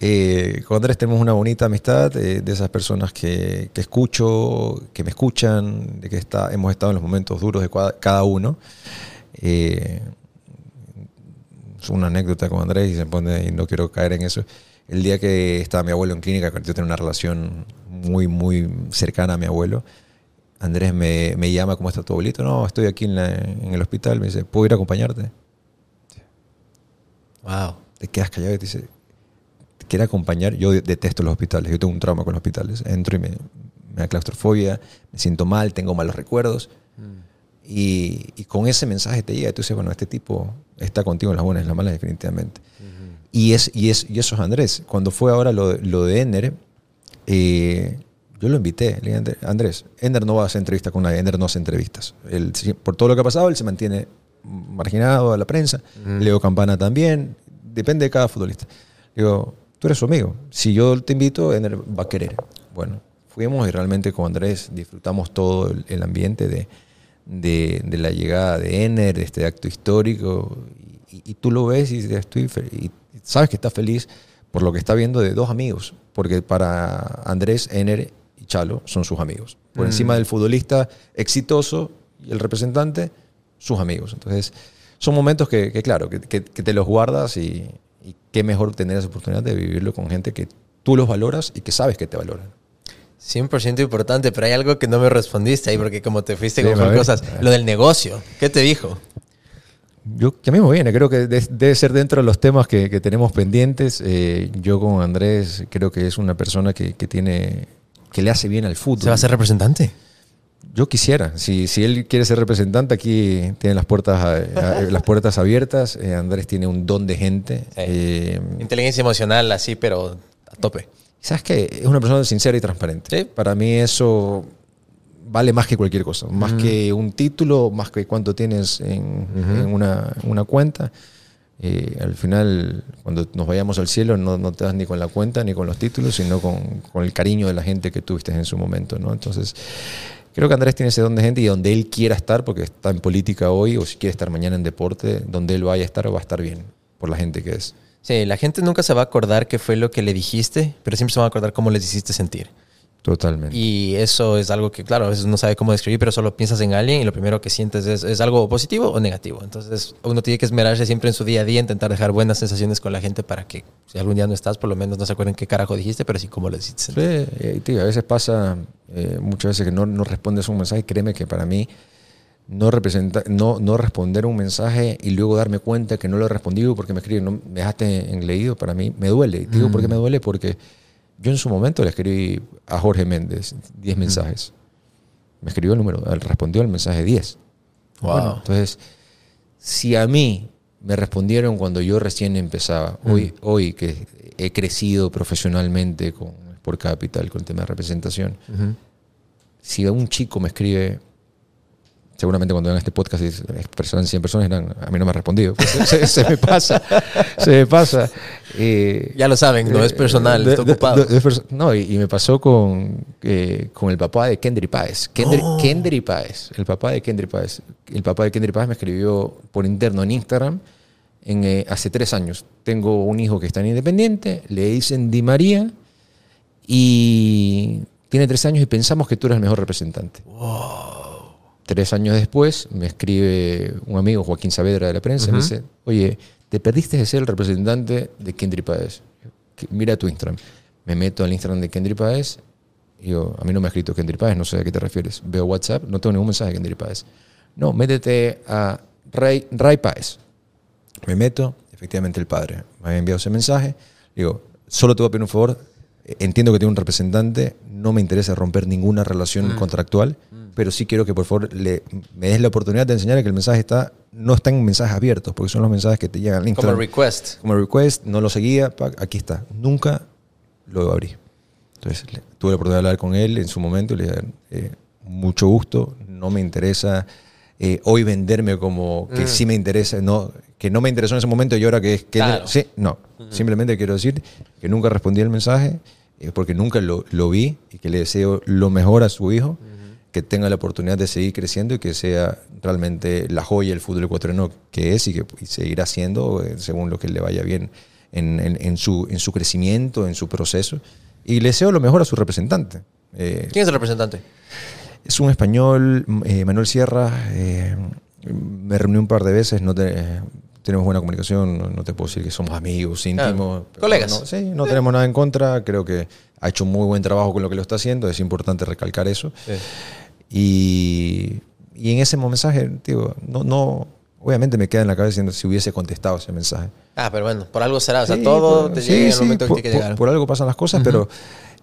eh, con Andrés tenemos una bonita amistad eh, de esas personas que, que escucho, que me escuchan, de que está, hemos estado en los momentos duros de cada uno. Eh, es una anécdota con Andrés y se pone, y no quiero caer en eso. El día que estaba mi abuelo en clínica, yo tengo una relación muy, muy cercana a mi abuelo, Andrés me, me llama, ¿cómo está tu abuelito? No, estoy aquí en, la- en el hospital. Me dice, ¿puedo ir a acompañarte? Wow. Te quedas callado y te dice, ¿te quiere acompañar? Yo detesto los hospitales, yo tengo un trauma con los hospitales. Entro y me, me da claustrofobia, me siento mal, tengo malos recuerdos. Y, y con ese mensaje te llega, y tú dices, bueno, este tipo está contigo en las buenas y en las malas definitivamente. y, es, y, es, y eso es Andrés. Cuando fue ahora lo, lo de Ender, eh, yo lo invité. Le dije, "Andrés, Andrés, Ender no va a hacer entrevista con nadie, Ender no hace entrevistas. Él, por todo lo que ha pasado, él se mantiene marginado a la prensa. Leo Campana también. Depende de cada futbolista. Digo, tú eres su amigo. Si yo te invito, Ender va a querer. Bueno, fuimos y realmente con Andrés disfrutamos todo el, ambiente de, de, de la llegada de Ener, de este acto histórico. Y, y tú lo ves y, estoy y sabes que está feliz por lo que está viendo de dos amigos. Porque para Andrés, Ener y Chalo son sus amigos. Por encima del futbolista exitoso y el representante, sus amigos. Entonces, son momentos que, que, claro, que, que- que te los guardas y, y qué mejor tener esa oportunidad de vivirlo con gente que tú los valoras y que sabes que te valoran. 100% importante, pero hay algo que no me respondiste ahí porque como te fuiste Sí, con cosas. Lo del negocio. ¿Qué te dijo? Yo, que a mí me viene, creo que de- debe ser dentro de los temas que, que tenemos pendientes. Eh, yo con Andrés creo que es una persona que, que tiene que le hace bien al fútbol. ¿Se va a ser representante? Yo quisiera, si, si él quiere ser representante, aquí tiene las puertas, a- a- las puertas abiertas. Eh, Andrés tiene un don de gente. Eh, Inteligencia emocional así, pero a tope. ¿Sabes qué? Es una persona sincera y transparente. Sí. Para mí eso vale más que cualquier cosa. Más que un título, más que cuánto tienes en, en una, una cuenta. Eh, al final, cuando nos vayamos al cielo, no, no te das ni con la cuenta ni con los títulos, sino con, con el cariño de la gente que tuviste en su momento. ¿no? Entonces, creo que Andrés tiene ese don de gente y donde él quiera estar, porque está en política hoy, o si quiere estar mañana en deporte, donde él vaya a estar, va a estar bien, por la gente que es. Sí, la gente nunca se va a acordar qué fue lo que le dijiste, pero siempre se va a acordar cómo les hiciste sentir. Totalmente. Y eso es algo que, claro, a veces no sabe cómo describir, pero solo piensas en alguien y lo primero que sientes es, es algo positivo o negativo. Entonces, uno tiene que esmerarse siempre en su día a día, intentar dejar buenas sensaciones con la gente para que si algún día no estás, por lo menos no se acuerden qué carajo dijiste, pero sí cómo lo dijiste. Sí, eh, tío, a veces pasa, eh, muchas veces que no, no respondes un mensaje, créeme que para mí no, representa, no, no responder un mensaje y luego darme cuenta que no lo he respondido porque me escriben, no me dejaste en leído, para mí me duele. Digo, ¿por qué me duele? Porque yo en su momento le escribí a Jorge Méndez 10 mensajes. Me escribió el número, él respondió el mensaje 10. Wow. Bueno, entonces, si a mí me respondieron cuando yo recién empezaba, hoy, hoy que he crecido profesionalmente con Sport Capital, con el tema de representación, si un chico me escribe, seguramente cuando vean este podcast y expresan 100 personas, dirán, a mí no me ha respondido. Pues se, se- se me pasa, se me pasa. Eh, Ya lo saben, no es personal, de- está de- ocupado. de- no, y, y me pasó con, eh, con el papá de Kendry Páez. Kendry, Oh. Kendry Páez, el papá de Kendry Páez. El papá de Kendry Páez me escribió por interno en Instagram en, eh, hace tres años. Tengo un hijo que está en Independiente, le dicen Di María y tiene tres años y pensamos que tú eres el mejor representante. Tres años después me escribe un amigo, Joaquín Saavedra de la prensa, y me dice, oye, te perdiste de ser el representante de Kendry Páez. Mira tu Instagram. Me meto al Instagram de Kendry Páez y yo, a mí no me ha escrito Kendry Páez, no sé a qué te refieres. Veo WhatsApp, no tengo ningún mensaje de Kendry Páez. No, métete a Ray, Ray Páez. Me meto, efectivamente el padre me había enviado ese mensaje. Digo, solo te voy a pedir un favor. Entiendo que tengo un representante, no me interesa romper ninguna relación contractual, pero sí quiero que por favor le, me des la oportunidad de enseñarle que el mensaje está, no está en mensajes abiertos, porque son los mensajes que te llegan al Como Instagram. request. Como request, no lo seguía, aquí está. Nunca lo abrí. Entonces tuve la oportunidad de hablar con él en su momento y le dije, eh, mucho gusto, no me interesa eh, hoy venderme como que sí me interesa, no, que no me interesó en ese momento y ahora que es que Claro. sí, no, simplemente quiero decir que nunca respondí el mensaje eh, porque nunca lo, lo vi y que le deseo lo mejor a su hijo, que tenga la oportunidad de seguir creciendo y que sea realmente la joya del fútbol ecuatoriano que es y que y seguirá siendo eh, según lo que le vaya bien en, en- en su, en su crecimiento, en su proceso. Y le deseo lo mejor a su representante. Eh, ¿Quién es el representante? es un español, eh, Manuel Sierra. eh, me reuní un par de veces, no te- tenemos buena comunicación, no, no te puedo decir que somos amigos íntimos. colegas. no, sí, no tenemos nada en contra, creo que ha hecho muy buen trabajo con lo que lo está haciendo, es importante recalcar eso. Y, y en ese mensaje, digo, no, no, obviamente me queda en la cabeza diciendo si hubiese contestado ese mensaje. Ah, pero bueno, por algo será. O sea, Sí, todo por- te sí, llega en el momento que por, tiene que por- llegar. por algo pasan las cosas, pero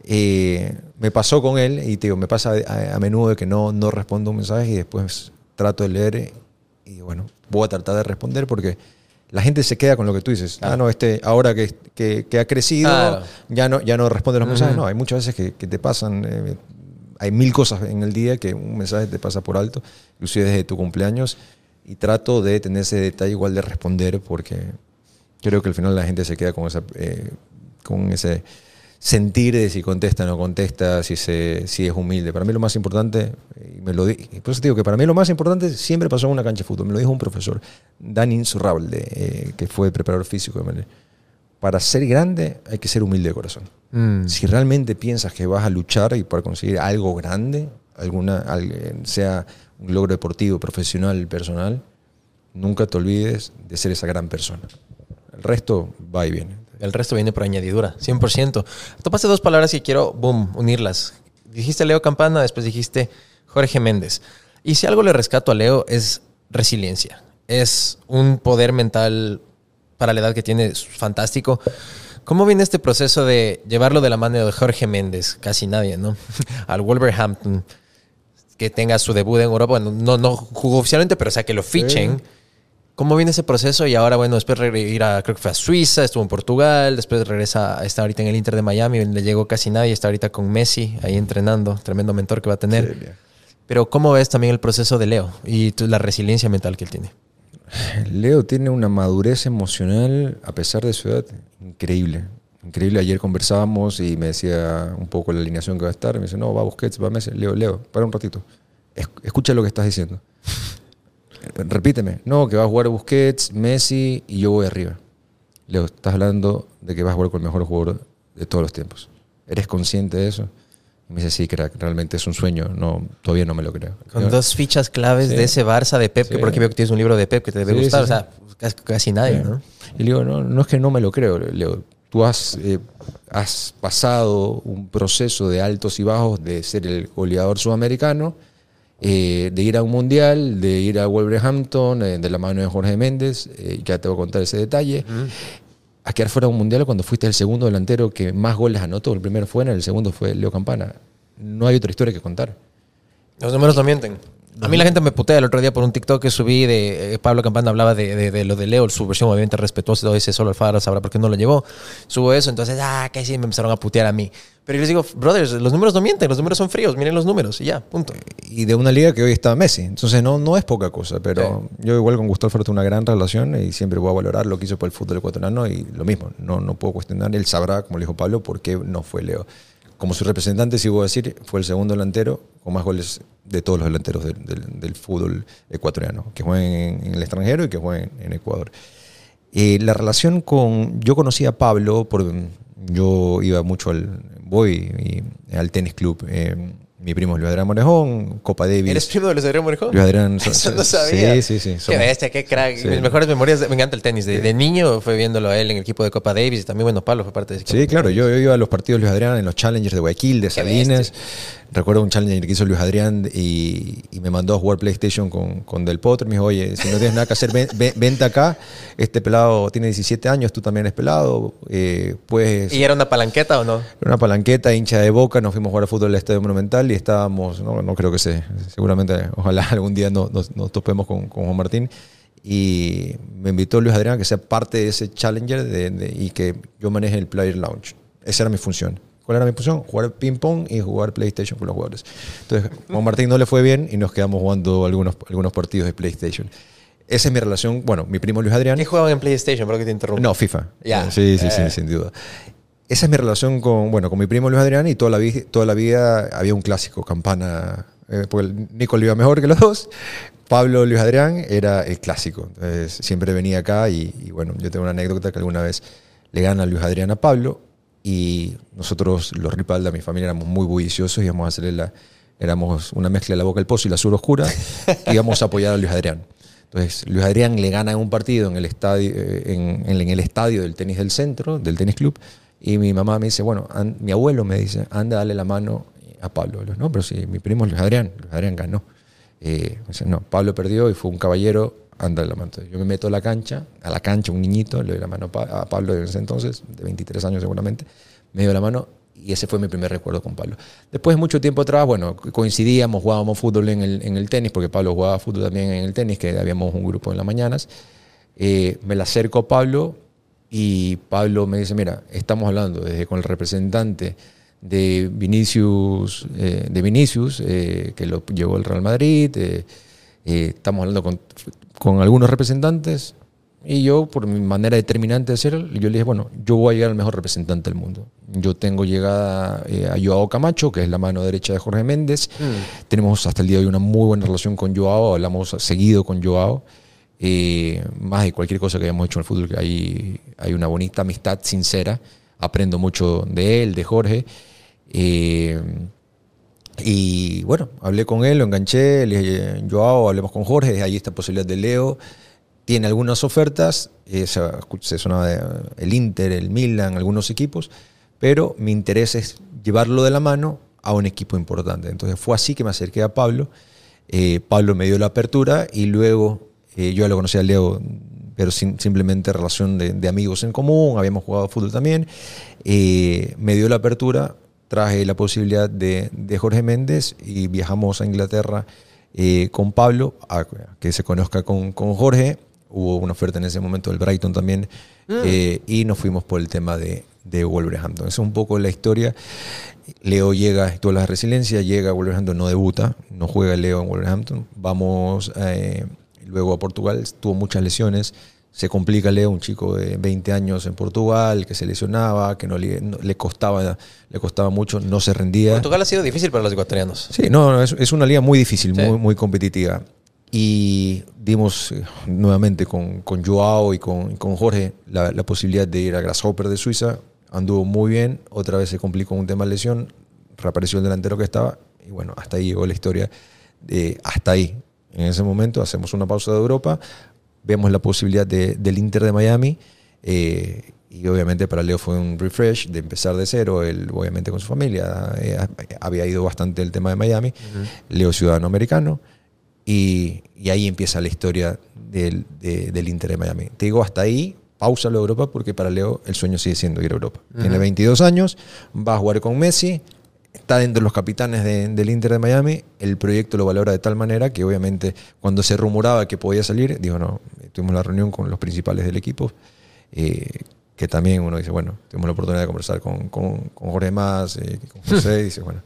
eh, me pasó con él y digo, me pasa a, a menudo de que no, no respondo un mensaje y después trato de leer y bueno, voy a tratar de responder porque la gente se queda con lo que tú dices. Ah, no, este, ahora que, que- que ha crecido, Claro. ya, no, ya no responde los mensajes. No, hay muchas veces que, que te pasan. eh, hay mil cosas en el día que un mensaje te pasa por alto, inclusive desde tu cumpleaños, y trato de tener ese detalle igual de responder porque creo que al final la gente se queda con, esa, eh, con ese sentir de si contesta o no contesta, si, se, si es humilde. Para mí lo más importante, y me lo di- y por eso te digo que para mí lo más importante siempre pasó en una cancha de fútbol. Me lo dijo un profesor, Dani Insurrable, eh, que fue preparador físico de Melé. Para ser grande hay que ser humilde de corazón. Mm. Si realmente piensas que vas a luchar y para conseguir algo grande, alguna, al- sea un logro deportivo, profesional, personal, nunca te olvides de ser esa gran persona. El resto va y viene. El resto viene por añadidura, 100%. Topaste dos palabras que quiero, boom, unirlas. Dijiste Leo Campana, después dijiste Jorge Méndez. Y si algo le rescato a Leo es resiliencia. Es un poder mental para la edad que tiene fantástico. ¿Cómo viene este proceso de llevarlo de la mano de Jorge Méndez? Casi nadie, ¿no? Al Wolverhampton, que tenga su debut en Europa. No, no jugó oficialmente, pero sea, que lo fichen. ¿Cómo viene ese proceso? Y ahora, bueno, después ir a, creo que fue a Suiza, estuvo en Portugal, después regresa, está ahorita en el Inter de Miami, le llegó casi nadie, está ahorita con Messi ahí entrenando, tremendo mentor que va a tener. Pero ¿cómo ves también el proceso de Leo y tú- la resiliencia mental que él tiene? Leo tiene una madurez emocional, a pesar de su edad, increíble. Increíble. Ayer conversábamos y me decía un poco la alineación que va a estar. Me dice, no, va Busquets, va Messi. Leo, Leo, para un ratito. Es- Escucha lo que estás diciendo. Repíteme. No, que va a jugar Busquets, Messi y yo voy arriba. Leo, estás hablando de que vas a jugar con el mejor jugador de todos los tiempos. ¿Eres consciente de eso? Y me dice, sí, crack, realmente es un sueño. No, todavía no me lo creo. Con Yo- dos fichas claves Sí. de ese Barça de Pep, que Sí. por aquí veo que tienes un libro de Pep que te debe Sí, gustar. o sea, casi, casi nadie, ¿no? Y le digo, no, no es que no me lo creo, le digo, tú has, eh, has pasado un proceso de altos y bajos de ser el goleador sudamericano, eh, de ir a un mundial, de ir a Wolverhampton, eh, de la mano de Jorge Méndez, eh, ya te voy a contar ese detalle, a quedar fuera de un mundial cuando fuiste el segundo delantero que más goles anotó, el primero fue en el segundo fue Leo Campana. No hay otra historia que contar. Los números no mienten. A mí la gente me putea el otro día por un TikTok que subí de eh, Pablo Campana hablaba de, de- de lo de Leo, su versión obviamente respetuosa, dice solo Alfaro sabrá por qué no lo llevó. Subo eso, entonces, ah, que sí, me empezaron a putear a mí. Pero yo les digo, brothers, los números no mienten, los números son fríos, miren los números y ya, punto. y de una liga que hoy está Messi. Entonces no, no es poca cosa, pero yo igual con Gustavo Alfaro tengo una gran relación y siempre voy a valorar lo que hizo por el fútbol ecuatoriano y lo mismo, no, no puedo cuestionar, él sabrá, como le dijo Pablo, por qué no fue Leo. Como su representante, sí voy a decir, fue el segundo delantero con más goles de todos los delanteros del, fútbol ecuatoriano, que juegan en, el extranjero y que juegan en Ecuador. Eh, la relación con. Yo conocí a Pablo, por, yo iba mucho al. Voy y- al tenis club. eh, mi primo es Luis Adrián Morejón, Copa Davis. ¿Eres primo de Luis Adrián Morejón? Luis Adrián. Eso no sabía. Sí, sí, sí. Qué bestia, qué crack. Sí. Mis mejores memorias, me encanta el tenis. De, de niño fue viéndolo a él en el equipo de Copa Davis y también, bueno, Pablo fue parte de ese equipo. Sí, claro, yo, yo iba a los partidos de Luis Adrián en los Challengers de Guayaquil, de Qué Salinas. Recuerdo un Challenger que hizo Luis Adrián y, y me mandó a jugar PlayStation con, con Del Potro. Me dijo, oye, si no tienes nada que hacer, ven- ven- vente acá. Este pelado tiene 17 años, tú también eres pelado. Eh, pues ¿Y era una palanqueta o no? una palanqueta, hincha de boca, nos fuimos a jugar a fútbol al Estadio Monumental y estábamos, no, no creo que se, seguramente, ojalá algún día nos, nos- nos topemos con, con Juan Martín. Y me invitó Luis Adrián a que sea parte de ese Challenger de- de- y que yo maneje el Player Lounge. Esa era mi función. ¿Cuál era mi función? Jugar ping-pong y jugar PlayStation con los jugadores. Entonces, Juan Martín no le fue bien y nos quedamos jugando algunos, algunos partidos de PlayStation. Esa es mi relación, bueno, mi primo Luis Adrián. ¿Qué jugaban en PlayStation? Pero que te interrumpo. No, FIFA. Ya. Sí, sí, Eh. sí, sin duda. Esa es mi relación con, bueno, con mi primo Luis Adrián y toda la, toda la vida había un clásico, Campana, eh, porque Nico le iba mejor que los dos. Pablo Luis Adrián era el clásico. Entonces, siempre venía acá y, y, bueno, yo tengo una anécdota que alguna vez le gana Luis Adrián a Pablo y nosotros, los Ripalda, mi familia, éramos muy bulliciosos y íbamos a hacerle la, éramos una mezcla de la boca del pozo y la sur oscura y íbamos a apoyar a Luis Adrián. Entonces, Luis Adrián le gana en un partido en el estadio, eh, en, en- en el estadio del tenis del centro, del tenis club, y mi mamá me dice, bueno, an- mi abuelo me dice, anda, dale la mano a Pablo. No, pero si mi primo es Luis Adrián, Luis Adrián ganó. Eh, dice, no, Pablo perdió y fue un caballero, anda dale la mano. Entonces, yo me meto a la cancha, a la cancha, un niñito, le doy la mano a Pa- a Pablo en ese entonces, de 23 años seguramente, me dio la mano y ese fue mi primer recuerdo con Pablo. Después, mucho tiempo atrás, bueno, coincidíamos, jugábamos fútbol en el, en el tenis, porque Pablo jugaba fútbol también en el tenis, que habíamos un grupo en las mañanas. Eh, me la acerco a Pablo y Pablo me dice, mira, estamos hablando desde con el representante de Vinicius, eh, de Vinicius eh, que lo llevó el Real Madrid, eh, estamos hablando con, con algunos representantes y yo, por mi manera determinante de ser, yo le dije, bueno, yo voy a llegar al mejor representante del mundo. Yo tengo llegada eh, a Joao Camacho, que es la mano derecha de Jorge Méndez. Tenemos hasta el día de hoy una muy buena relación con Joao, hablamos seguido con Joao. Eh, más de cualquier cosa que hayamos hecho en el fútbol, hay, hay una bonita amistad sincera. Aprendo mucho de él, de Jorge. Eh, y bueno, hablé con él, lo enganché, le dije, Joao, hablemos con Jorge, hay esta posibilidad de Leo. Tiene algunas ofertas, eh, se, se sonaba el Inter, el Milan, algunos equipos, pero mi interés es llevarlo de la mano a un equipo importante. Entonces fue así que me acerqué a Pablo. Eh, Pablo me dio la apertura y luego eh, yo ya lo conocía a Leo, pero sin- simplemente relación de, de amigos en común, habíamos jugado fútbol también. Eh, me dio la apertura, traje la posibilidad de, de Jorge Méndez y viajamos a Inglaterra eh, con Pablo, a que se conozca con, con Jorge. Hubo una oferta en ese momento del Brighton también eh, y nos fuimos por el tema de, de Wolverhampton. Esa es un poco la historia. Leo llega, toda la resiliencia, llega a Wolverhampton, no debuta, no juega Leo en Wolverhampton. Vamos eh, luego a Portugal, tuvo muchas lesiones. Se complica Leo, un chico de 20 años en Portugal, que se lesionaba, que no le, no- le costaba, le costaba mucho, no se rendía. Portugal ha sido difícil para los ecuatorianos. Sí, no, no, es, es una liga muy difícil, Sí. muy, muy competitiva. Y dimos eh, nuevamente con, con Joao y con, con Jorge la, la posibilidad de ir a Grasshopper de Suiza. Anduvo muy bien, otra vez se complicó un tema de lesión, reapareció el delantero que estaba, y bueno, hasta ahí llegó la historia. de- hasta ahí. En ese momento hacemos una pausa de Europa, vemos la posibilidad de- del Inter de Miami, eh, y obviamente para Leo fue un refresh de empezar de cero, él obviamente con su familia, eh, había ido bastante el tema de Miami, Leo ciudadano americano, y, y ahí empieza la historia del, de- del Inter de Miami. Te digo, hasta ahí, pausa lo de Europa, porque para Leo el sueño sigue siendo ir a Europa. Tiene 22 años, va a jugar con Messi, está dentro de los capitanes de- del Inter de Miami, el proyecto lo valora de tal manera que obviamente cuando se rumoraba que podía salir, dijo, no, tuvimos la reunión con los principales del equipo, eh, que también uno dice, bueno, tuvimos la oportunidad de conversar con, con, con Jorge Más, eh, con José, y dice, bueno,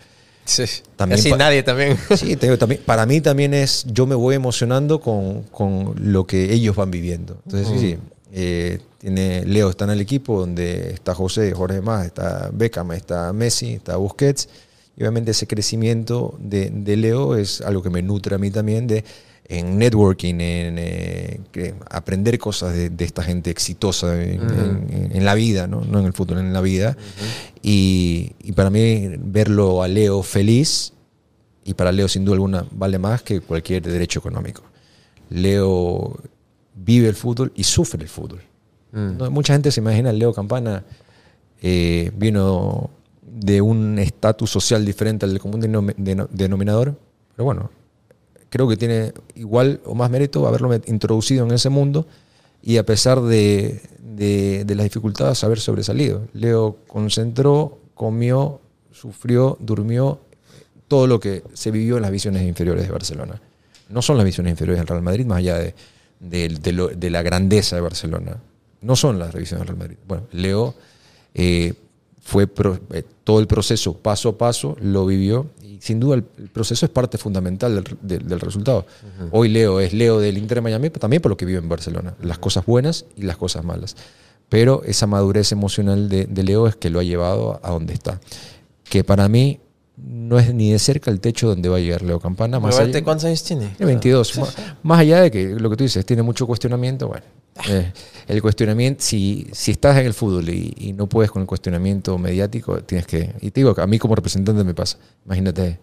Sí. También Así nadie también. Sí, te digo, también, para mí también es, yo me voy emocionando con, con lo que ellos van viviendo. Entonces, sí, sí, eh, tiene, Leo está en el equipo donde está José, Jorge Más, está Beckham, está Messi, está Busquets. Y obviamente ese crecimiento de, de Leo es algo que me nutre a mí también de, en networking, en eh, aprender cosas de, de esta gente exitosa en, en- en la vida, ¿no? no en el fútbol, en la vida. y, y para mí verlo a Leo feliz y para Leo sin duda alguna vale más que cualquier derecho económico. Leo vive el fútbol y sufre el fútbol. No, mucha gente se imagina Leo Campana eh, vino de un estatus social diferente al común denom- deno- denominador, pero bueno, creo que tiene igual o más mérito haberlo introducido en ese mundo y a pesar de, de- de las dificultades haber sobresalido. Leo concentró, comió, sufrió, durmió, todo lo que se vivió en las visiones inferiores de Barcelona. No son las visiones inferiores del Real Madrid, más allá de, de- de lo- de la grandeza de Barcelona. No son las revisiones del Real Madrid. Bueno, Leo eh, fue pro- eh, todo el proceso paso a paso, lo vivió y sin duda el, el proceso es parte fundamental del, del- del resultado. Hoy Leo es Leo del Inter de Miami, pero también por lo que vive en Barcelona, las cosas buenas y las cosas malas. Pero esa madurez emocional de, de Leo es que lo ha llevado a donde está. Que para mí no es ni de cerca el techo donde va a llegar Leo Campana. Más allá- ¿Cuántos años tiene? tiene 22. Más, más allá de que lo que tú dices, tiene mucho cuestionamiento, bueno, eh, el cuestionamiento, si, si estás en el fútbol y, y no puedes con el cuestionamiento mediático, tienes que, y te digo a mí como representante me pasa, imagínate,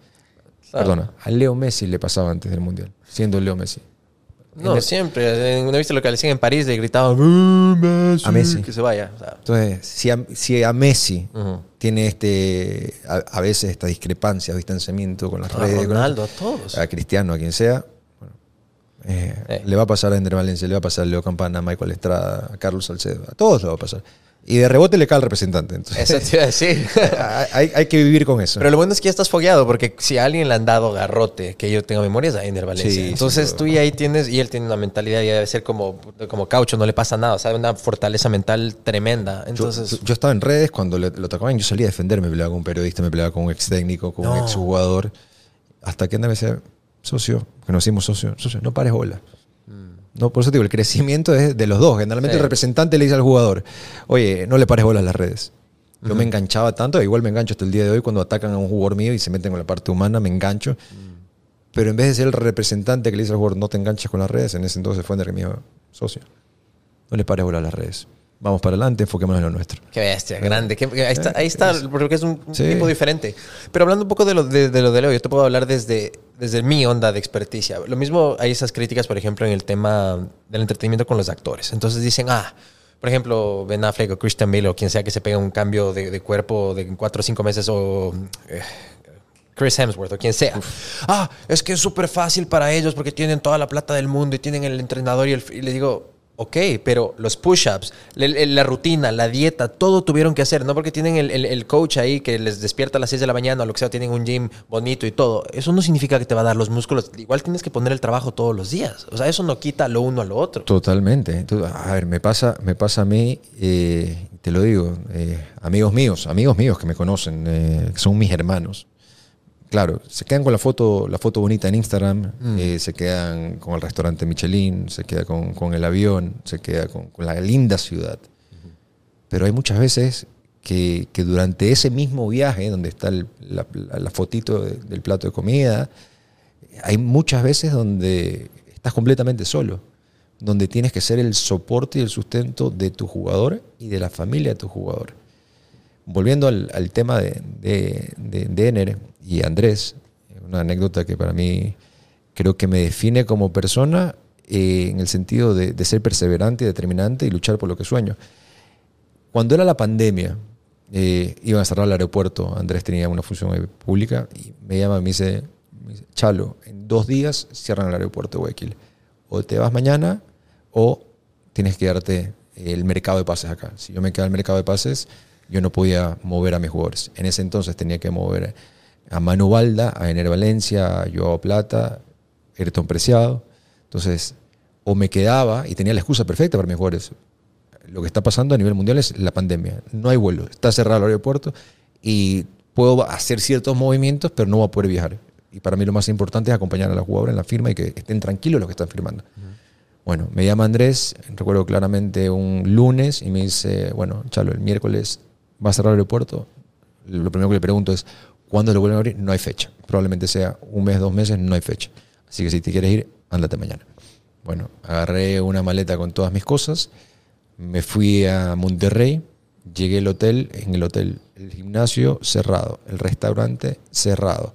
Claro. perdona, a Leo Messi le pasaba antes del Mundial, siendo Leo Messi. No, En el- siempre. ¿No viste lo que le decían en París? Le gritaban "¡Ah, Messi", A Messi. Que se vaya. O sea, Entonces, si a, si a Messi. Tiene este, a, a veces esta discrepancia, distanciamiento con las a redes, con- Ronaldo, a todos. a Cristiano, a quien sea, bueno, eh, Eh. le va a pasar a Ender Valencia, le va a pasar a Leo Campana, a Michael Estrada, a Carlos Salcedo, a todos le va a pasar. Y de rebote le cae al representante. Entonces, Eso te iba a decir. hay, hay que vivir con eso. Pero lo bueno es que ya estás fogueado, porque si a alguien le han dado garrote, que yo tengo memoria, es a Ender Valencia. Sí, Entonces tú ya ahí tienes, y él tiene una mentalidad, ya debe ser como, como caucho, no le pasa nada, o sea, una fortaleza mental tremenda. Entonces, yo, yo estaba en redes cuando le- lo atacaban, yo salía a defender, me peleaba con un periodista, me peleaba con un ex técnico, con un ex jugador. Hasta que Ender me decía, socio, que nos hicimos socio, socio, no pares bola. No, por eso te digo, el crecimiento es de los dos. Generalmente Sí. el representante le dice al jugador, oye, no le pares bola a las redes. Yo me enganchaba tanto, igual me engancho hasta el día de hoy cuando atacan a un jugador mío y se meten con la parte humana, me engancho. Pero en vez de ser el representante que le dice al jugador, no te enganches con las redes, en ese entonces fue me dijo, socio, no le pares bola a las redes. Vamos para adelante, enfoquémonos en lo nuestro. Qué bestia, grande. qué- ahí está, ahí está porque es un, un Sí. tipo diferente. Pero hablando un poco de lo de, de lo de Leo, yo te puedo hablar desde, desde mi onda de experticia. Lo mismo hay esas críticas, por ejemplo, en el tema del entretenimiento con los actores. Entonces dicen, ah, por ejemplo, Ben Affleck o Christian Bale o quien sea que se pega un cambio de, de cuerpo de cuatro o cinco meses o... eh, Chris Hemsworth o quien sea. Ah, es que es súper fácil para ellos porque tienen toda la plata del mundo y tienen el entrenador y, el, y le digo, ok, pero los push-ups, la, la rutina, la dieta, todo tuvieron que hacer, no porque tienen el, el- coach ahí que les despierta a las 6 de la mañana o lo que sea, tienen un gym bonito y todo. Eso no significa que te va a dar los músculos. Igual tienes que poner el trabajo todos los días. O sea, eso no quita lo uno a lo otro. Totalmente. A ver, me pasa, me pasa a mí, eh, te lo digo, eh, amigos míos, amigos míos que me conocen, eh, que son mis hermanos. Claro, se quedan con la foto, la foto bonita en Instagram, eh, se quedan con el restaurante Michelin, se queda con, con el avión, se queda con, con la linda ciudad. Pero hay muchas veces que, que durante ese mismo viaje, donde está el- la, la- la fotito de- del plato de comida, hay muchas veces donde estás completamente solo, donde tienes que ser el soporte y el sustento de tu jugador y de la familia de tu jugador. Volviendo al, al tema de, de, de, de Ener y Andrés, una anécdota que para mí creo que me define como persona eh, en el sentido de, de ser perseverante determinante y luchar por lo que sueño. Cuando era la pandemia, eh, iban a cerrar el aeropuerto, Andrés tenía una función pública y me llama y me dice, me dice, Chalo, en dos días cierran el aeropuerto de Guayaquil. O te vas mañana o tienes que darte el mercado de pases acá. Si yo me quedaba el mercado de pases, yo no podía mover a mis jugadores. En ese entonces tenía que mover a Manu Balda, a Ener Valencia, a Joao Plata, Ayrton Preciado. Entonces, o me quedaba y tenía la excusa perfecta para mis jugadores. Lo que está pasando a nivel mundial es la pandemia. No hay vuelo, está cerrado el aeropuerto y puedo hacer ciertos movimientos, pero no voy a poder viajar. Y para mí lo más importante es acompañar a los jugadores en la firma y que estén tranquilos los que están firmando. Bueno, me llama Andrés, recuerdo claramente un lunes y me dice, bueno, Chalo, el miércoles va a cerrar el aeropuerto. Lo primero que le pregunto es, ¿cuándo lo vuelven a abrir? No hay fecha. Probablemente sea un mes, dos meses, no hay fecha. Así que si te quieres ir, ándate mañana. Bueno, agarré una maleta con todas mis cosas, me fui a Monterrey, llegué al hotel, en el hotel el gimnasio cerrado, el restaurante cerrado,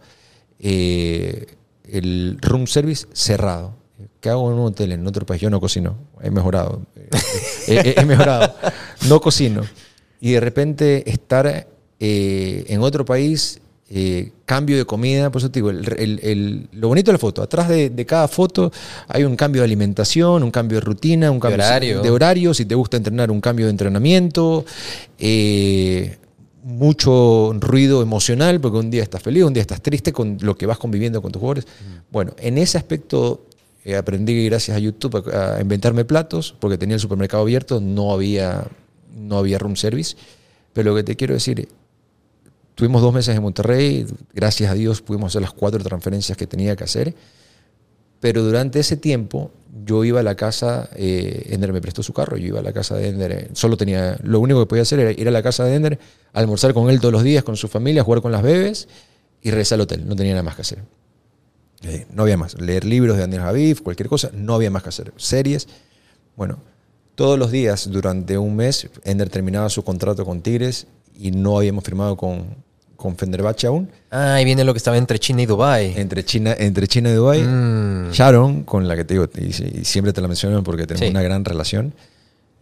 eh, el room service cerrado. ¿Qué hago en un hotel en otro país? Yo no cocino, he mejorado, he mejorado, no cocino. Y de repente estar eh, en otro país eh, cambio de comida, por eso te digo, el- el- el- lo bonito de la foto, atrás de, de cada foto hay un cambio de alimentación, un cambio de rutina, un cambio horario. de horario, si te gusta entrenar, un cambio de entrenamiento, eh, mucho ruido emocional, porque un día estás feliz, un día estás triste con lo que vas conviviendo con tus jugadores. Bueno, en ese aspecto aprendí gracias a YouTube a, a inventarme platos, porque tenía el supermercado abierto, no había, no había room service, pero lo que te quiero decir Tuvimos dos meses en Monterrey, gracias a Dios pudimos hacer las cuatro transferencias que tenía que hacer, pero durante ese tiempo yo iba a la casa, eh, Ender me prestó su carro, yo iba a la casa de Ender, eh, solo tenía, lo único que podía hacer era ir a la casa de Ender, almorzar con él todos los días, con su familia, jugar con las bebés y regresar al hotel, no tenía nada más que hacer. Eh, no había más, leer libros de Daniel Javif, cualquier cosa, no había más que hacer, series, bueno, todos los días durante un mes Ender terminaba su contrato con Tigres y no habíamos firmado con, con Fenerbahce aún. Ah, ahí viene lo que estaba entre China y Dubai. Entre China, entre China y Dubái, Mm. Sharon, con la que te digo, y, y siempre te la menciono porque tenemos Sí. una gran relación,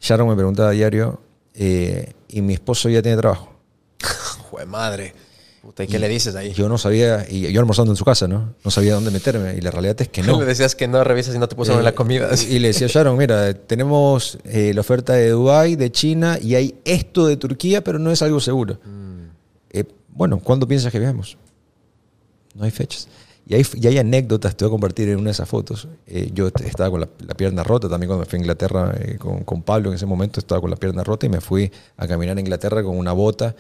Sharon me preguntaba a diario, eh, ¿y mi esposo ya tiene trabajo? Jue madre. Puta, ¿y qué le dices ahí? Yo no sabía, y yo almorzando en su casa, ¿no? No sabía dónde meterme, y la realidad es que no. Le decías que no revisas si no te pusieron Eh, la comida. Y le decía Sharon, mira, tenemos eh, la oferta de Dubái, de China, y hay esto de Turquía, pero no es algo seguro. Eh, bueno, ¿cuándo piensas que viajemos? No hay fechas. Y hay, y hay anécdotas, te voy a compartir en una de esas fotos. Eh, yo estaba con la, la pierna rota también cuando me fui a Inglaterra eh, con, con Pablo en ese momento, estaba con la pierna rota y me fui a caminar a Inglaterra con una bota.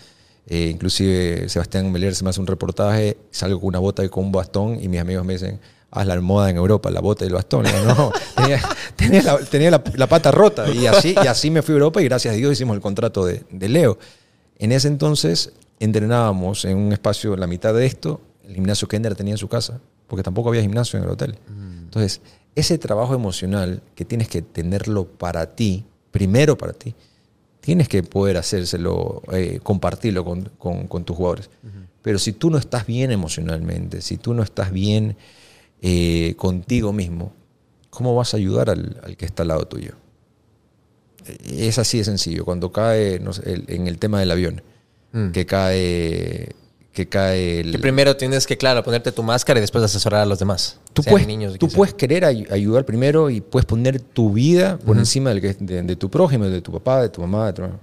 Eh, inclusive Sebastián Melier se me hace un reportaje, salgo con una bota y con un bastón y mis amigos me dicen, haz la moda en Europa, la bota y el bastón. No, tenía, tenía la, tenía la- la pata rota y así, y así me fui a Europa y gracias a Dios hicimos el contrato de, de Leo. En ese entonces entrenábamos en un espacio, la mitad de esto, el gimnasio que Ender tenía en su casa, porque tampoco había gimnasio en el hotel. Entonces, ese trabajo emocional que tienes que tenerlo para ti, primero para ti, tienes que poder hacérselo, eh, compartirlo con, con- con tus jugadores. Pero si tú no estás bien emocionalmente, si tú no estás bien eh, contigo mismo, ¿cómo vas a ayudar al, al que está al lado tuyo? Es así de sencillo. Cuando cae no sé, el- en el tema del avión, Mm. que cae, que cae el, Que primero tienes que, claro, ponerte tu máscara y después asesorar a los demás. Tú, puedes, niños, tú puedes querer ay- ayudar primero y puedes poner tu vida por encima del que- de, de tu prójimo, de tu papá, de tu mamá, de tu hermano.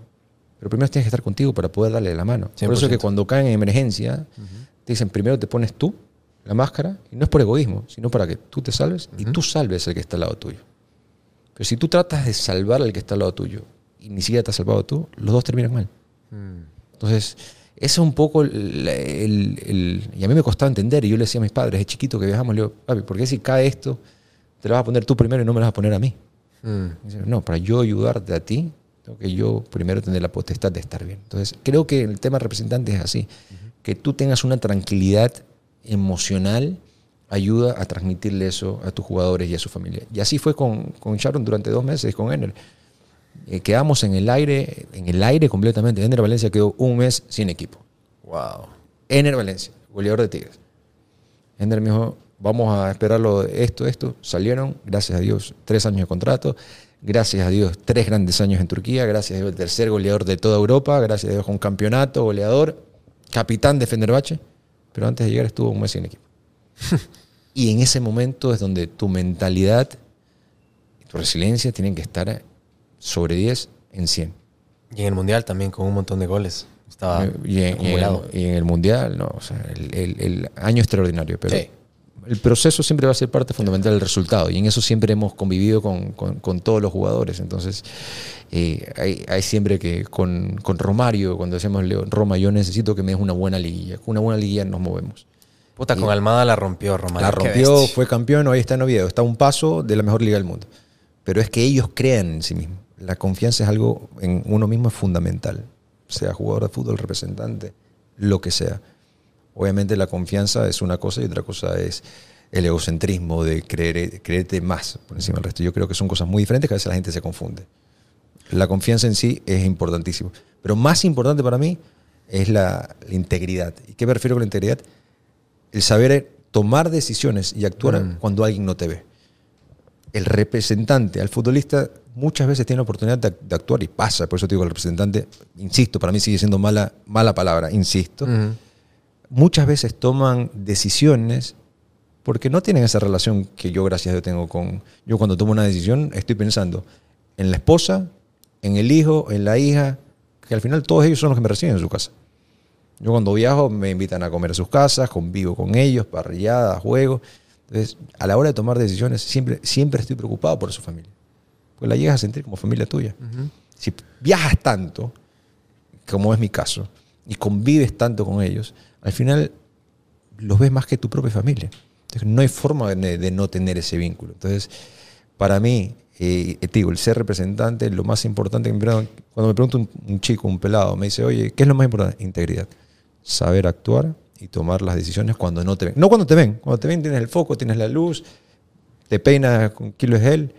Pero primero tienes que estar contigo para poder darle la mano. Por eso es que 100%. cuando caen en emergencia, te dicen primero te pones tú la máscara, y no es por egoísmo, sino para que tú te salves y tú salves al que está al lado tuyo. Pero si tú tratas de salvar al que está al lado tuyo y ni siquiera te has salvado tú, los dos terminan mal. Entonces, ese es un poco el, el- el- Y a mí me costaba entender, y yo le decía a mis padres, es chiquito que viajamos, le digo, papi, ¿por qué si cae esto, te lo vas a poner tú primero y no me lo vas a poner a mí? Mm. Dice, no, para yo ayudarte a ti, tengo que yo primero tener la potestad de estar bien. Entonces, creo que el tema representante es así, que tú tengas una tranquilidad emocional ayuda a transmitirle eso a tus jugadores y a su familia. Y así fue con, con Sharon durante dos meses, con Ener. Eh, quedamos en el aire, en el aire completamente. Ener Valencia quedó un mes sin equipo. Wow. Ener Valencia, goleador de Tigres. Ender me dijo, vamos a esperarlo esto, esto. Salieron, gracias a Dios, tres años de contrato. Gracias a Dios, tres grandes años en Turquía. Gracias a Dios, el tercer goleador de toda Europa. Gracias a Dios, un campeonato, goleador, capitán de Fenerbahce. Pero antes de llegar estuvo un mes sin equipo. y en ese momento es donde tu mentalidad y tu resiliencia tienen que estar sobre 10 en 100. Y en el Mundial también, con un montón de goles. Estaba Eh, y, en, y en acumulado. el, y en el Mundial, no, o sea, el, el- el año extraordinario, pero Sí. el proceso siempre va a ser parte fundamental del resultado y en eso siempre hemos convivido con, con- con todos los jugadores. Entonces, eh, hay, hay siempre que con, con Romario, cuando decíamos Leo, Roma, yo necesito que me des una buena liguilla. Con una buena liguilla nos movemos. Puta, con Almada la rompió, Romario. La rompió, fue campeón, hoy está en Oviedo, está a un paso de la mejor liga del mundo. Pero es que ellos crean en sí mismos. La confianza es algo en uno mismo es fundamental, sea jugador de fútbol, representante, lo que sea. Obviamente la confianza es una cosa y otra cosa es el egocentrismo de creer, creerte más por encima del resto. Yo creo que son cosas muy diferentes que a veces la gente se confunde. La confianza en sí es importantísimo. Pero más importante para mí es la, la integridad. ¿Y qué me refiero con la integridad? El saber tomar decisiones y actuar Mm. cuando alguien no te ve. El representante al futbolista muchas veces tiene la oportunidad de, de actuar y pasa. Por eso te digo, el representante, insisto, para mí sigue siendo mala, mala palabra, insisto. Muchas veces toman decisiones porque no tienen esa relación que yo, gracias a Dios, tengo con... Yo cuando tomo una decisión estoy pensando en la esposa, en el hijo, en la hija, que al final todos ellos son los que me reciben en su casa. Yo cuando viajo me invitan a comer a sus casas, convivo con ellos, parrilladas, juegos. Entonces, a la hora de tomar decisiones, siempre, siempre estoy preocupado por su familia. Porque la llegas a sentir como familia tuya. Si viajas tanto, como es mi caso, y convives tanto con ellos, al final los ves más que tu propia familia. Entonces, no hay forma de, de no tener ese vínculo. Entonces, para mí, eh, te digo, el ser representante, lo más importante que me preguntan- cuando me pregunta un, un chico, un pelado, me dice, oye, ¿qué es lo más importante? Integridad. Saber actuar y tomar las decisiones cuando no te ven. No cuando te ven, cuando te ven tienes el foco, tienes la luz, te peinas con kilos de gel,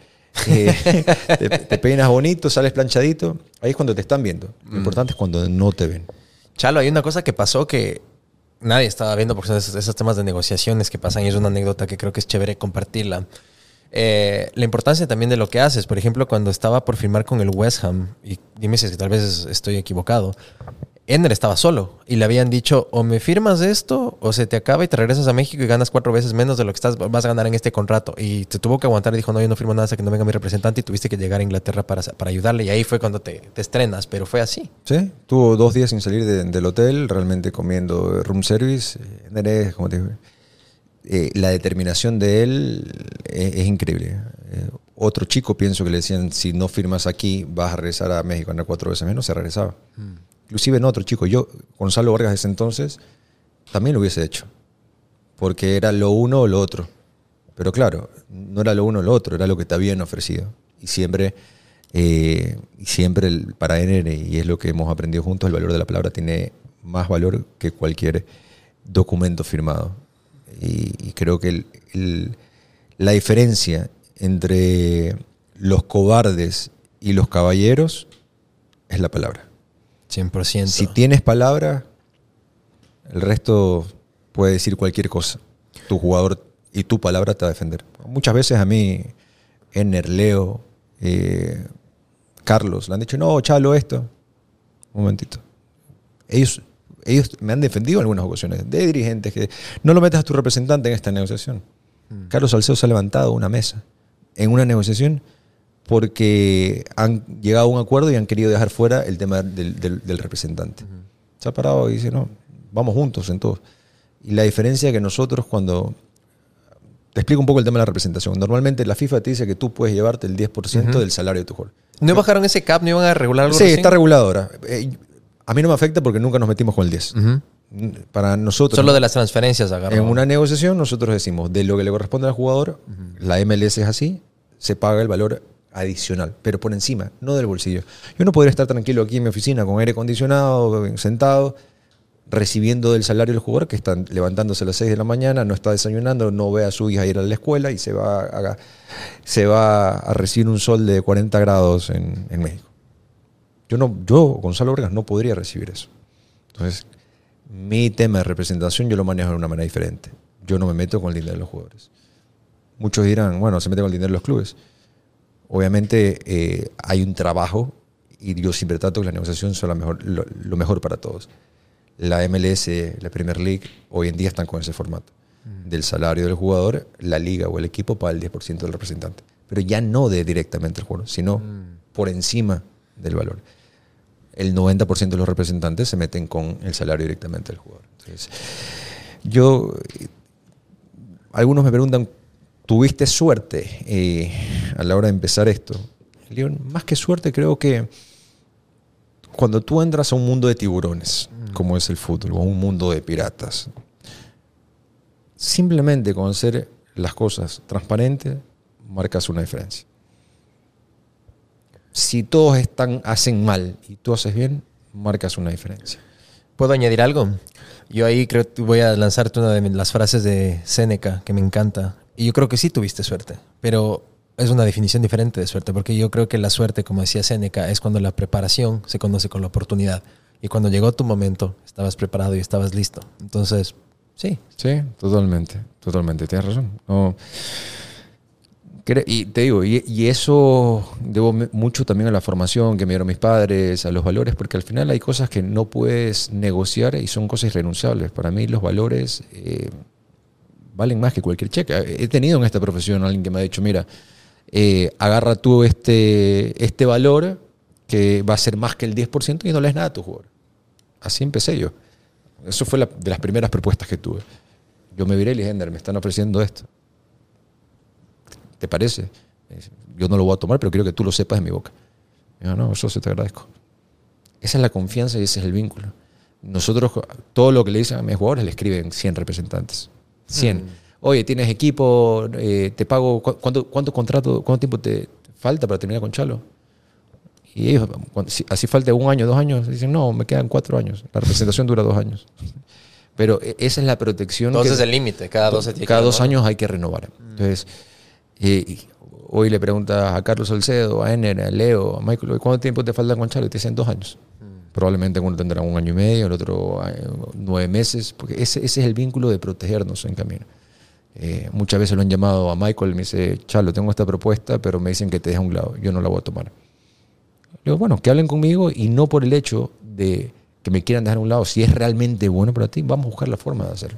eh, te, te peinas bonito, sales planchadito. Ahí es cuando te están viendo. Lo importante es cuando no te ven. Chalo, hay una cosa que pasó que nadie estaba viendo porque son esos, esos temas de negociaciones que pasan y es una anécdota que creo que es chévere compartirla. Eh, la importancia también de lo que haces. Por ejemplo, cuando estaba por firmar con el West Ham, y dime si es que tal vez estoy equivocado, Ender estaba solo y le habían dicho o me firmas esto o se te acaba y te regresas a México y ganas cuatro veces menos de lo que estás, vas a ganar en este contrato. Y te tuvo que aguantar y dijo, no, yo no firmo nada hasta que no venga mi representante y tuviste que llegar a Inglaterra para, para ayudarle. Y ahí fue cuando te, te estrenas, pero fue así. Sí, tuvo dos días sin salir de- del hotel, realmente comiendo room service. Eh, Nere, como te digo, eh, la determinación de él es, es increíble. Eh, otro chico, pienso que le decían, si no firmas aquí, vas a regresar a México, ganar cuatro veces menos, se regresaba. Inclusive en otro chico, yo, Gonzalo Vargas, de ese entonces, también lo hubiese hecho. Porque era lo uno o lo otro. Pero claro, no era lo uno o lo otro, era lo que te habían ofrecido. Y siempre, eh, siempre para Ener, y es lo que hemos aprendido juntos, el valor de la palabra tiene más valor que cualquier documento firmado. Y, creo que la diferencia entre los cobardes y los caballeros es la palabra. 100%. Si tienes palabra, el resto puede decir cualquier cosa. Tu jugador y tu palabra te va a defender. Muchas veces a mí, Ener, Leo, eh, Carlos, le han dicho, no, Chalo, esto. Un momentito. Ellos, ellos me han defendido en algunas ocasiones de dirigentes que no lo metas a tu representante en esta negociación. Carlos Salcedo se ha levantado una mesa en una negociación porque han llegado a un acuerdo y han querido dejar fuera el tema del, del- del representante. Se ha parado y dice, no, vamos juntos en todo. Y la diferencia es que nosotros cuando... Te explico un poco el tema de la representación. Normalmente la FIFA te dice que tú puedes llevarte el 10% del salario de tu jugador. ¿No bajaron ese cap? ¿No iban a regular algo Sí, recién? está regulado ahora. Eh, a mí no me afecta porque nunca nos metimos con el 10. Ujú. Para nosotros... Solo de las transferencias agarró. En una negociación nosotros decimos, de lo que le corresponde al jugador, la MLS es así, se paga el valor adicional, pero por encima, no del bolsillo. Yo no podría estar tranquilo aquí en mi oficina con aire acondicionado, sentado, recibiendo del salario del jugador que está levantándose a las 6 de la mañana, no está desayunando, no ve a su hija ir a la escuela y se va a, se va a recibir un sol de 40 grados en, México. Yo, no, yo, Gonzalo Vargas, no podría recibir eso. Entonces, mi tema de representación yo lo manejo de una manera diferente. Yo no me meto con el dinero de los jugadores. Muchos dirán, bueno, se mete con el dinero de los clubes. Obviamente eh, hay un trabajo y yo siempre trato que la negociación sea la mejor, lo, lo mejor para todos. La MLS, la Premier League, hoy en día están con ese formato. Del salario del jugador, la liga o el equipo paga el 10% del representante. Pero ya no de directamente el jugador, sino por encima del valor. El 90% de los representantes se meten con el salario directamente del jugador. Entonces, yo, eh, algunos me preguntan, ¿tuviste suerte eh, a la hora de empezar esto? Le digo, más que suerte, creo que cuando tú entras a un mundo de tiburones, como es el fútbol, o un mundo de piratas, simplemente con hacer las cosas transparentes, marcas una diferencia. Si todos están, hacen mal y tú haces bien, marcas una diferencia. ¿Puedo añadir algo? Yo ahí creo que voy a lanzarte una de las frases de Séneca que me encanta. Y yo creo que sí tuviste suerte, pero es una definición diferente de suerte, porque yo creo que la suerte, como decía Séneca, es cuando la preparación se conoce con la oportunidad. Y cuando llegó tu momento, estabas preparado y estabas listo. Entonces, sí. Sí, totalmente, totalmente, tienes razón. No, y te digo, y, y eso debo mucho también a la formación que me dieron mis padres, a los valores, porque al final hay cosas que no puedes negociar y son cosas irrenunciables. Para mí los valores eh, valen más que cualquier cheque. He tenido en esta profesión a alguien que me ha dicho, mira, eh, agarra tú este, este valor que va a ser más que el 10% y no le das nada a tu jugador. Así empecé yo. Eso fue de las primeras propuestas que tuve. Yo me viré y le dije, "Ender, me están ofreciendo esto. ¿Te parece? Yo no lo voy a tomar, pero quiero que tú lo sepas de mi boca. Dijo, no, eso sí te agradezco. Esa es la confianza y ese es el vínculo. Nosotros, todo lo que le dicen a mis jugadores, le escriben 100 representantes. 100. Oye, tienes equipo, eh, te pago, ¿cu- ¿cuánto, cuánto contrato, cuánto tiempo te falta para terminar con Chalo? Y ellos, así falta un año, dos años, dicen, no, me quedan cuatro años. La representación dura dos años. Pero e- esa es la protección. Entonces que- el límite, cada que cada dos renovar. años hay que renovar. Entonces, eh, hoy le preguntas a Carlos Salcedo, a Ener, a Leo, a Michael, "Oye, ¿cuánto tiempo te falta con Chalo? Y te dicen dos años. Probablemente uno tendrá un año y medio, el otro eh, nueve meses, porque ese, ese es el vínculo de protegernos en camino. Eh, muchas veces lo han llamado a Michael y me dice, Chalo, tengo esta propuesta, pero me dicen que te deja a un lado, yo no la voy a tomar. Le digo, bueno, que hablen conmigo y no por el hecho de que me quieran dejar a un lado. Si es realmente bueno para ti, vamos a buscar la forma de hacerlo.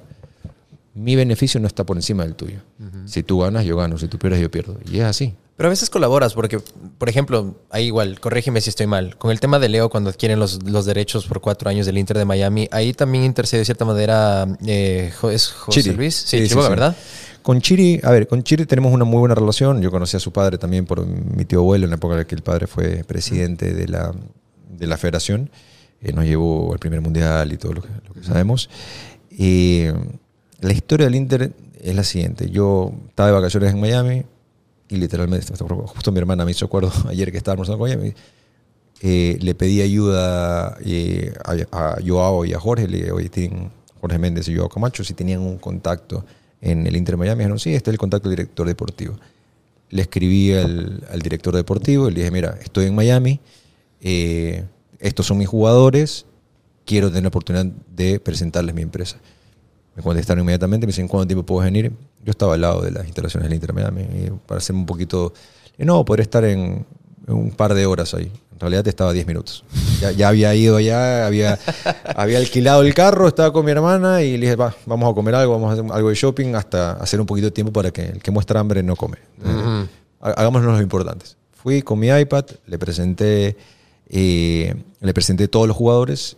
Mi beneficio no está por encima del tuyo. Si tú ganas, yo gano. Si tú pierdes, yo pierdo. Y es así. Pero a veces colaboras, porque, por ejemplo, ahí igual, corrígeme si estoy mal. Con el tema de Leo, cuando adquieren los, los derechos por cuatro años del Inter de Miami, ahí también intercede de cierta manera, eh, ¿es José Chiri. Luis? Sí, Sí, sí. ¿verdad? Con Chiri, a ver, con Chiri tenemos una muy buena relación. Yo conocí a su padre también por mi tío abuelo, en la época en la que el padre fue presidente de la, de la federación. Eh, nos llevó al primer mundial y todo lo que, lo que sabemos. Y la historia del Inter es la siguiente. Yo estaba de vacaciones en Miami y literalmente, justo mi hermana me hizo acuerdo ayer que almorzando con ella. me- eh, le pedí ayuda eh, a, Joao y a Jorge. Le oye, tienen Jorge Méndez y Joao Camacho, si tenían un contacto en el Inter Miami. Me dijeron, sí, este es el contacto del director deportivo. Le escribí al, al director deportivo y le dije, mira, estoy en Miami, eh, estos son mis jugadores, quiero tener la oportunidad de presentarles mi empresa. Me contestaron inmediatamente, me dicen, ¿cuánto tiempo puedo venir? Yo estaba al lado de las instalaciones del Inter Miami. Para hacerme un poquito... No, podría estar en, un par de horas ahí. En realidad estaba 10 minutos. Ya, ya había ido allá, había, había alquilado el carro, estaba con mi hermana y le dije, va, vamos a comer algo, vamos a hacer algo de shopping hasta hacer un poquito de tiempo para que el que muestra hambre no come. Eh, ha- hagámonos los importantes. Fui con mi iPad, le presenté, eh, le presenté todos los jugadores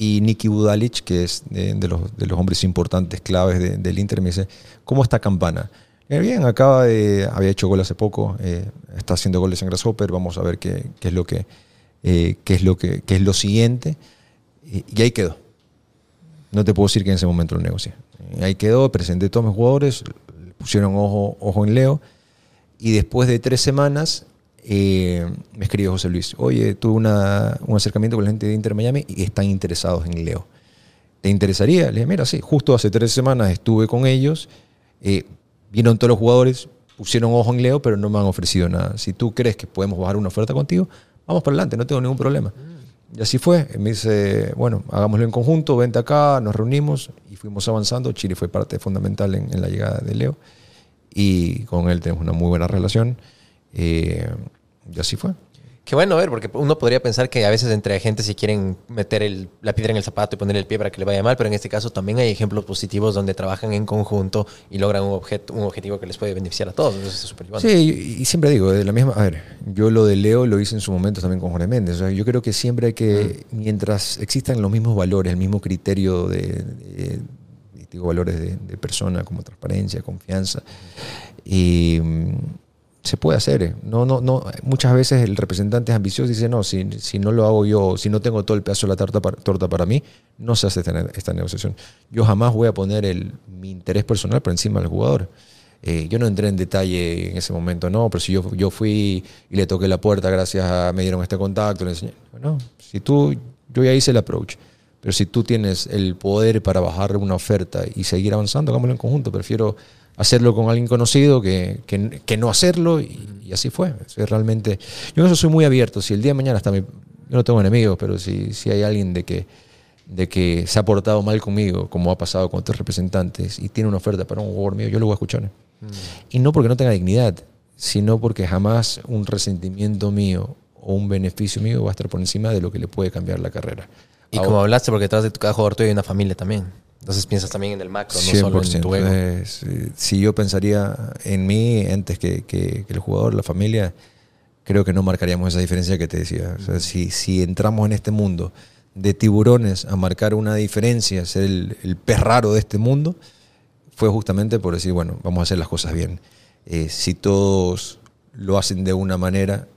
y Nicky Budalic, que es de, de los, de los hombres importantes, claves de- del Inter, me dice, ¿cómo está Campana? Eh, bien, acaba de, había hecho gol hace poco, eh, está haciendo goles en Grasshopper, vamos a ver qué, qué es lo que, eh, qué es lo que, qué es lo siguiente. Y, y ahí quedó. No te puedo decir que en ese momento lo negocié. Ahí quedó, presenté todos mis jugadores, pusieron ojo, ojo en Leo. Y después de tres semanas eh, me escribió José Luis, oye, tuve una- un acercamiento con la gente de Inter Miami y están interesados en Leo. ¿Te interesaría? Le dije, mira, sí, justo hace tres semanas estuve con ellos, eh, vieron todos los jugadores, pusieron ojo en Leo, pero no me han ofrecido nada. Si tú crees que podemos bajar una oferta contigo, vamos para adelante, no tengo ningún problema. Y así fue. Me dice, bueno, hagámoslo en conjunto, vente acá, nos reunimos y fuimos avanzando. Chile fue parte fundamental en, la llegada de Leo y con él tenemos una muy buena relación. Eh, y así fue. Qué bueno ver, porque uno podría pensar que a veces entre agentes se quieren meter el- la piedra en el zapato y poner el pie para que le vaya mal, pero en este caso también hay ejemplos positivos donde trabajan en conjunto y logran un, objeto, un objetivo que les puede beneficiar a todos. Entonces es súper bueno. Sí, y, y siempre digo, de la misma, a ver, yo lo de Leo lo hice en su momento también con Jorge Méndez. O sea, yo creo que siempre hay que, mientras existan los mismos valores, el mismo criterio de, de- digo, valores de, de persona como transparencia, confianza, y mm, se puede hacer. eh. No, no, no. Muchas veces el representante es ambicioso y dice, no, si, si no lo hago yo, si no tengo todo el pedazo de la torta para, torta para mí, no se hace esta, ne- esta negociación. Yo jamás voy a poner el, mi interés personal por encima del jugador. Eh, yo no entré en detalle en ese momento, no, pero si yo, yo fui y le toqué la puerta gracias a, me dieron este contacto, le enseñé. Bueno, si tú, yo ya hice el approach, pero si tú tienes el poder para bajar una oferta y seguir avanzando, hagámoslo en conjunto. Prefiero hacerlo con alguien conocido que, que, que no hacerlo y, y así fue. Realmente, yo en eso soy muy abierto. Si el día de mañana hasta mi, yo no tengo enemigos, pero si, si hay alguien de que de que se ha portado mal conmigo, como ha pasado con otros representantes, y tiene una oferta para un jugador mío, yo lo voy a escuchar. Y no porque no tenga dignidad, sino porque jamás un resentimiento mío o un beneficio mío va a estar por encima de lo que le puede cambiar la carrera. Y como hablaste, porque detrás de tu- cada jugador tuyo hay una familia también. Entonces piensas también en el macro, no solo en tu ego. Es, eh, si yo pensaría en mí antes que, que- que el jugador, la familia, creo que no marcaríamos esa diferencia que te decía. O sea, si, si entramos en este mundo de tiburones a marcar una diferencia, ser el, el pez raro de este mundo, fue justamente por decir, bueno, vamos a hacer las cosas bien. Eh, si todos lo hacen de una manera,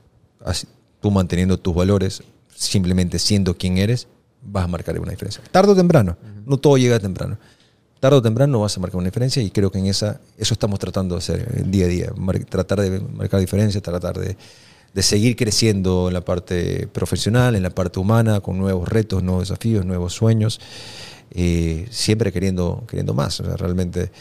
así- tú manteniendo tus valores, simplemente siendo quien eres, vas a marcar una diferencia. Tarde o temprano, no todo llega temprano. Tarde o temprano vas a marcar una diferencia y creo que en esa, eso estamos tratando de hacer eh, día a día, tratar de marcar diferencias, tratar de, de seguir creciendo en la parte profesional, en la parte humana, con nuevos retos, nuevos desafíos, nuevos sueños, eh, siempre queriendo, queriendo más. O sea, realmente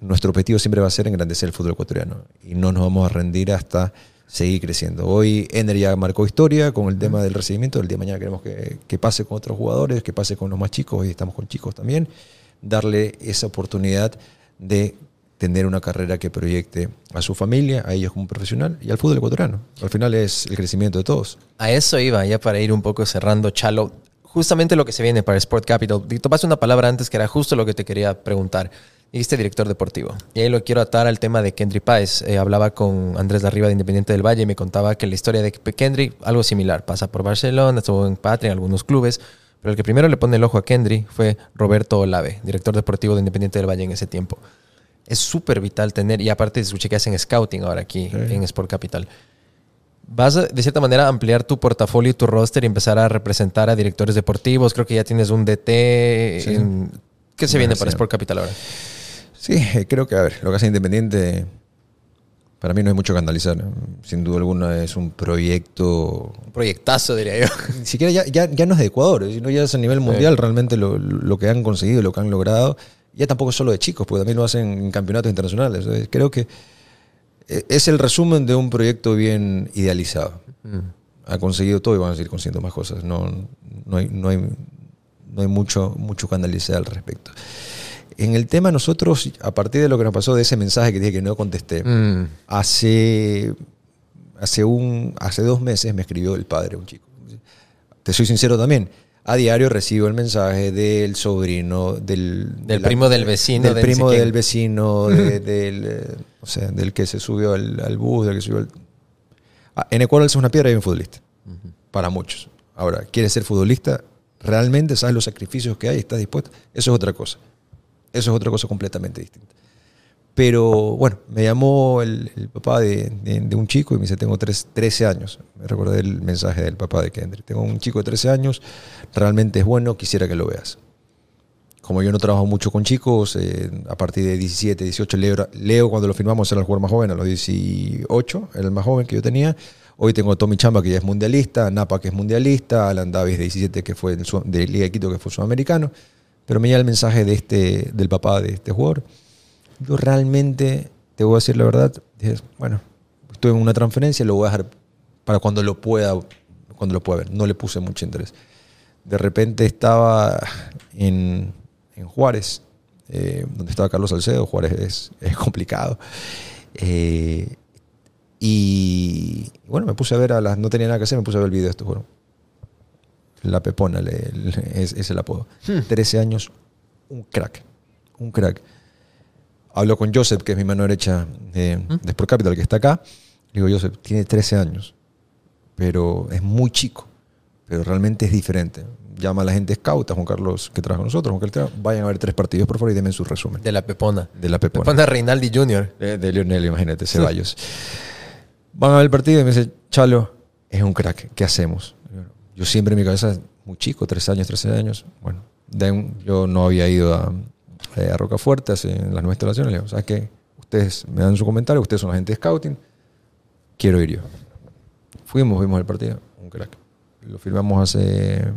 nuestro objetivo siempre va a ser engrandecer el fútbol ecuatoriano y no nos vamos a rendir hasta seguir creciendo. Hoy Ener ya marcó historia con el tema del recibimiento, el día de mañana queremos que, que pase con otros jugadores, que pase con los más chicos, hoy estamos con chicos también, darle esa oportunidad de tener una carrera que proyecte a su familia, a ellos como profesional y al fútbol ecuatoriano. Al final es el crecimiento de todos. A eso iba, ya para ir un poco cerrando, Chalo. Justamente lo que se viene para Sport Capital. Y Topaste una palabra antes que era justo lo que te quería preguntar. Dijiste director deportivo. Y ahí lo quiero atar al tema de Kendry Páez. Eh, hablaba con Andrés Larriba de Independiente del Valle y me contaba que la historia de Kendry, algo similar. Pasa por Barcelona, estuvo en Patria, en algunos clubes. Pero el que primero le pone el ojo a Kendry fue Roberto Olave, director deportivo de Independiente del Valle en ese tiempo. Es súper vital tener, y aparte escuché que hacen scouting ahora aquí en Sport Capital vas a, de cierta manera a ampliar tu portafolio y tu roster y empezar a representar a directores deportivos. Creo que ya tienes un DT. Sí. en- ¿Qué se viene para. Sport Capital ahora? Sí, eh, creo que, a ver, lo que hace Independiente, para mí no hay mucho que analizar. Sin duda alguna es un proyecto Un proyectazo, diría yo. ni siquiera ya, ya, ya no es de Ecuador, sino ya es a nivel mundial realmente lo, lo que han conseguido, lo que han logrado. Ya tampoco es solo de chicos, porque también lo hacen en campeonatos internacionales. Creo que eh, es el resumen de un proyecto bien idealizado. Ha conseguido todo y van a seguir consiguiendo más cosas. No, no hay, no hay, no hay mucho, mucho que analizar al respecto. En el tema nosotros, a partir de lo que nos pasó de ese mensaje que dije que no contesté, Mm. hace, hace, un, hace dos meses me escribió el padre, un chico. Te soy sincero también. A diario recibo el mensaje del sobrino, del, Del de primo del vecino, Del de primo del vecino, de- del, eh, o sea, del que se subió al, al bus, del que subió al... Ah, en Ecuador es una piedra y un futbolista. Para muchos. Ahora, ¿quieres ser futbolista? ¿Realmente sabes los sacrificios que hay? ¿Estás dispuesto? Eso es otra cosa. Eso es otra cosa completamente distinta. Pero bueno, me llamó el, papá de, un chico y me dice, tengo tres- 13 años. Me recordé el mensaje del papá de Kendrick. Tengo un chico de 13 años, realmente es bueno, quisiera que lo veas. Como yo no trabajo mucho con chicos, eh, a partir de 17, 18, Leo, Leo cuando lo firmamos era el jugador más joven, a los 18 era el más joven que yo tenía. Hoy tengo a Tommy Chamba que ya es mundialista, Napa que es mundialista, Alan Davis de 17 que fue de Liga de Quito que fue sudamericano. Pero me llega el mensaje de este, del papá de este jugador. Yo realmente, te voy a decir la verdad, dije, bueno, estoy en una transferencia, lo voy a dejar para cuando lo pueda cuando lo pueda ver. No le puse mucho interés. De repente estaba en, en Juárez, eh, donde estaba Carlos Salcedo. Juárez es, complicado. Eh, y bueno, me puse a ver a las. No tenía nada que hacer, me puse a ver el video de este juego. La Pepona le- le- es, es el apodo. 13 años, un crack. Un crack. Hablo con Joseph, que es mi mano derecha de, de Sport Capital, que está acá. Le digo, Joseph, tiene 13 años, pero es muy chico, pero realmente es diferente. Llama a la gente scout, a Juan Carlos, que trabaja con nosotros, Juan Carlos, vayan a ver tres partidos, por favor, y denme su resumen. De la Pepona. De la Pepona. Pepona Reinaldi Jr. De, de Lionel, imagínate, Ceballos. Van a ver el partido y me dice, Chalo, es un crack, ¿qué hacemos? Yo siempre en mi cabeza, muy chico, 13 años, 13 años. Bueno, de yo no había ido a, eh, a Rocafuerte hace en las nuevas instalaciones. Le digo, ¿sabes qué? Ustedes me dan su comentario, ustedes son la gente de scouting, quiero ir yo. Fuimos, vimos el partido, un crack. Lo firmamos hace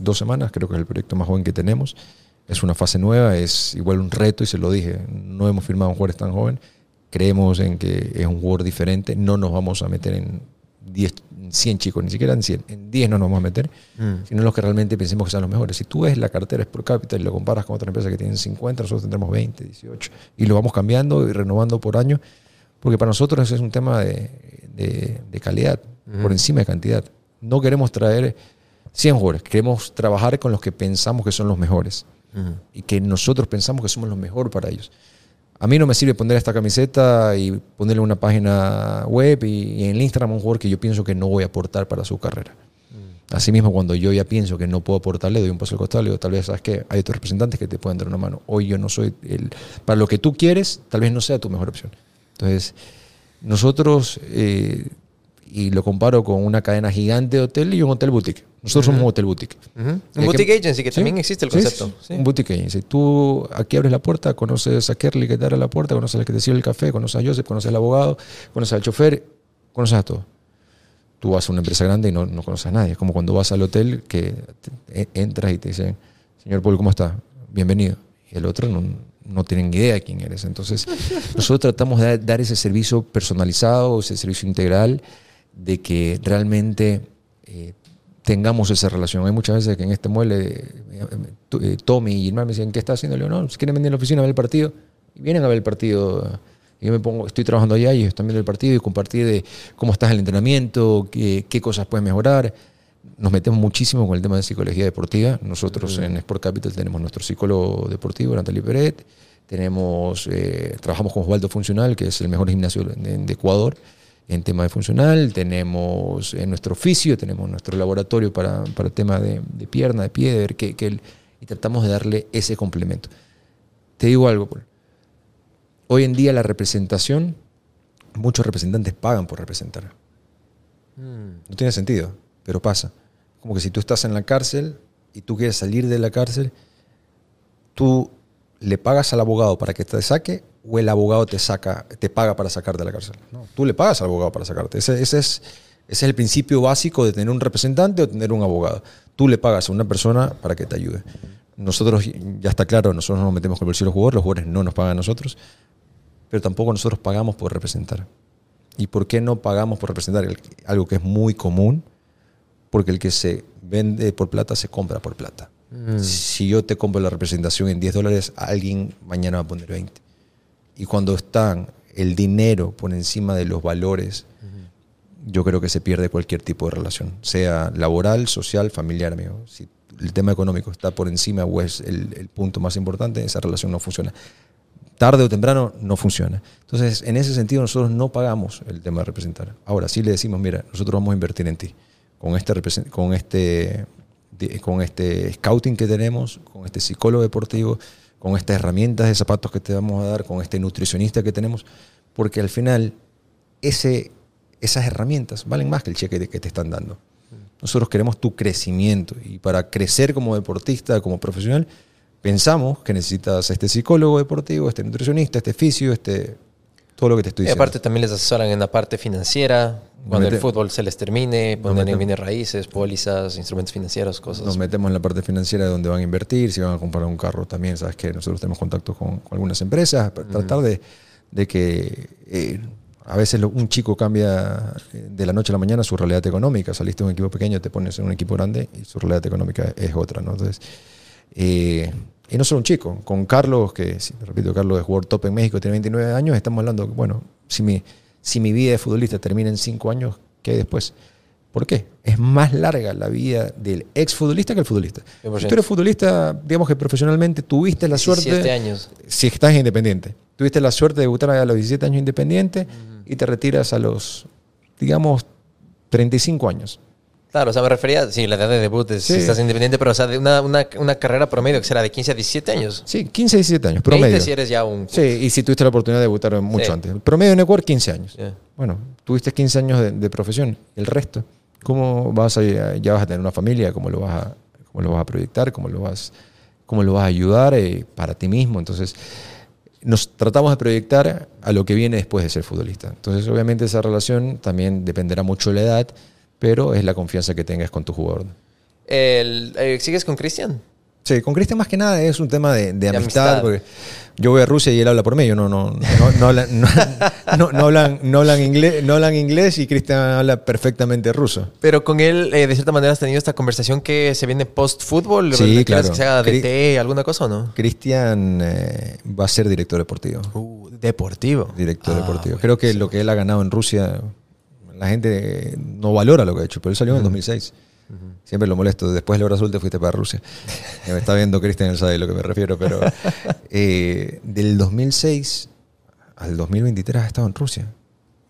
dos semanas, creo que es el proyecto más joven que tenemos. Es una fase nueva, es igual un reto y se lo dije, no hemos firmado un jugador tan joven, creemos en que es un jugador diferente, no nos vamos a meter en 10, 100 chicos, ni siquiera en 100, en 10 no nos vamos a meter, sino en los que realmente pensemos que sean los mejores. Si tú ves la cartera por cápita y lo comparas con otras empresas que tienen 50, nosotros tendremos 20, 18, y lo vamos cambiando y renovando por año, porque para nosotros es un tema de, de- de calidad, por encima de cantidad. No queremos traer 100 jugadores, queremos trabajar con los que pensamos que son los mejores y que nosotros pensamos que somos los mejores para ellos. A mí no me sirve poner esta camiseta y ponerle una página web y, y en el Instagram un jugador que yo pienso que no voy a aportar para su carrera. Asimismo, cuando yo ya pienso que no puedo aportarle, doy un paso al costado, le digo, tal vez, ¿sabes qué? Hay otros representantes que te pueden dar una mano. Hoy yo no soy el... Para lo que tú quieres, tal vez no sea tu mejor opción. Entonces, nosotros, eh, y lo comparo con una cadena gigante de hotel y un hotel boutique. Nosotros somos un hotel boutique. Ujú. ¿Y Un boutique que- agency, que Sí, también existe el concepto. sí, Sí. Un boutique agency. Tú aquí abres la puerta, conoces a Kerly que te abre la puerta, conoces al que te sirve el café, conoces a Joseph, conoces al abogado, conoces al chofer, conoces a todo. Tú vas a una empresa grande y no, no conoces a nadie. Es como cuando vas al hotel que te- entras y te dicen, señor Paul, ¿cómo está? Bienvenido. Y el otro no, no tienen ni idea quién eres. Entonces, nosotros tratamos de dar ese servicio personalizado, ese servicio integral, de que realmente eh, tengamos esa relación. Hay muchas veces que en este mueble, eh, eh, Tommy y Gilmar me dicen, ¿qué está haciendo? Le digo, no, si quieren venir a la oficina a ver el partido, y vienen a ver el partido. Y yo me pongo, estoy trabajando allá y ellos están viendo el partido y compartir de cómo estás en el entrenamiento, qué, qué cosas puedes mejorar. Nos metemos muchísimo con el tema de psicología deportiva. Nosotros en Sport Capital tenemos nuestro psicólogo deportivo, Natalie Peret. Tenemos, eh, trabajamos con Osvaldo Funcional, que es el mejor gimnasio de, de Ecuador en tema de funcional. Tenemos en nuestro oficio, tenemos nuestro laboratorio para, para tema de, de pierna, de pie, de ver que el- y tratamos de darle ese complemento. Te digo algo, Paul. Hoy en día la representación, muchos representantes pagan por representar. No tiene sentido, pero pasa. Como que si tú estás en la cárcel y tú quieres salir de la cárcel, tú le pagas al abogado para que te saque o el abogado te saca, te paga para sacarte de la cárcel. No, tú le pagas al abogado para sacarte. Ese, ese es, ese es el principio básico de tener un representante o tener un abogado. Tú le pagas a una persona para que te ayude. Nosotros, ya está claro, nosotros no nos metemos con el bolsillo de los jugadores, los jugadores no nos pagan a nosotros, pero tampoco nosotros pagamos por representar. ¿Y por qué no pagamos por representar? Algo que es muy común, porque el que se vende por plata se compra por plata. Si yo te compro la representación en 10 dólares, alguien mañana va a poner 20. Y cuando están el dinero por encima de los valores, yo creo que se pierde cualquier tipo de relación, sea laboral, social, familiar, amigo. Si el tema económico está por encima o es el, el punto más importante, esa relación no funciona. Tarde o temprano no funciona. Entonces, en ese sentido, nosotros no pagamos el tema de representar. Ahora sí le decimos, mira, nosotros vamos a invertir en ti. Con este, con este, con este scouting que tenemos, con este psicólogo deportivo, con estas herramientas de zapatos que te vamos a dar, con este nutricionista que tenemos, porque al final ese, esas herramientas valen más que el cheque de- que te están dando. Nosotros queremos tu crecimiento y para crecer como deportista, como profesional, pensamos que necesitas este psicólogo deportivo, este nutricionista, este fisio, este todo lo que te estoy Y diciendo. aparte también les asesoran en la parte financiera, cuando el fútbol se les termine, ponen en bienes raíces, pólizas, instrumentos financieros, cosas. Nos metemos en la parte financiera de donde van a invertir, si van a comprar un carro también, sabes que nosotros tenemos contacto con, con algunas empresas para tratar de, de que eh, A veces lo- un chico cambia eh, de la noche a la mañana su realidad económica. Saliste de un equipo pequeño, te pones en un equipo grande y su realidad económica es otra. ¿no? Entonces, eh, y no solo un chico, con Carlos, que, repito, Carlos es jugador top en México, tiene 29 años, estamos hablando, bueno, si mi, si mi vida de futbolista termina en 5 años, ¿qué hay después? ¿Por qué? Es más larga la vida del exfutbolista que el futbolista. Si 100%. tú eres futbolista, digamos que profesionalmente tuviste la 17 suerte años. si estás en Independiente. Tuviste la suerte de debutar a los 17 años Independiente y te retiras a los, digamos, 35 años. Claro, o sea, me refería, sí, la edad de debut es Sí. si estás independiente, pero o sea, de una, una, una carrera promedio que será de 15 a 17 años. Sí, 15, 17 años, 20 promedio. si eres ya un... Sí, y si tuviste la oportunidad de debutar mucho Sí. antes. El promedio en Ecuador, 15 años. Ya. Bueno, tuviste 15 años de, de profesión. El resto, ¿cómo vas a, ya vas a tener una familia? ¿Cómo lo vas a, cómo lo vas a proyectar? ¿Cómo lo vas, cómo lo vas a ayudar eh, para ti mismo? Entonces, nos tratamos de proyectar a lo que viene después de ser futbolista. Entonces, obviamente, esa relación también dependerá mucho de la edad, pero es la confianza que tengas con tu jugador. El- eh, ¿Sigues con Cristian? Sí, con Cristian más que nada es un tema de, de amistad, amistad. porque yo voy a Rusia y él habla por mí, yo no, no, no, no hablan, no, no- no hablan, no hablan inglés, no hablan inglés y Cristian habla perfectamente ruso. Pero con él, eh, de cierta manera, has tenido esta conversación que se viene post-fútbol. Sí, ¿Quieres claro. que se haga Cri- DT, alguna cosa o no? Cristian eh, va a ser director deportivo. Uh, deportivo. Director Ah, deportivo. bueno. Creo que lo que él ha ganado en Rusia, la gente no valora lo que ha hecho, pero él salió en el 2006. Siempre lo molesto. Después de Brasil te fuiste para Rusia. Me está viendo Cristian, él sabe de lo que me refiero, pero eh, del 2006 al 2023 ha estado en Rusia.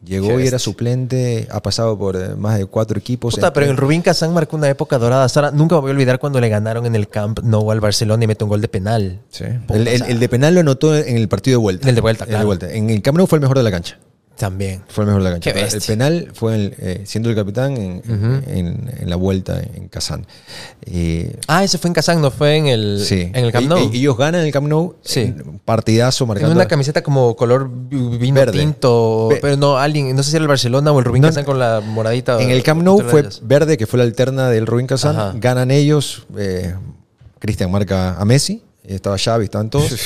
Llegó y era suplente, ha pasado por eh, más de cuatro equipos. Puta, pero en Rubín Kazán marcó una época dorada. Sara, nunca me voy a olvidar cuando le ganaron en el Camp Nou al Barcelona y metió un gol de penal. Sí. Puta, El, de penal lo anotó en el partido de vuelta. En el de vuelta, En el claro. vuelta. En el Camp Nou fue el mejor de la cancha. También. Fue el mejor de la cancha. El penal fue el, eh, siendo el capitán en, en- en la vuelta en Kazán. Eh, Ah, ese fue en Kazán, no fue en el, sí. en el Camp Nou. e- Ellos ganan el Camp Nou. Sí. en partidazo en marcando. una camiseta como color vi- vino Verde. tinto. Pero no, alguien, no sé si era el Barcelona o el Rubín No, Kazán con la moradita. En el Camp Nou fue rayas. verde, que fue la alterna del Rubin Kazán. Ajá. Ganan ellos. eh, Cristian marca a Messi. Estaba Xavi, estaban todos.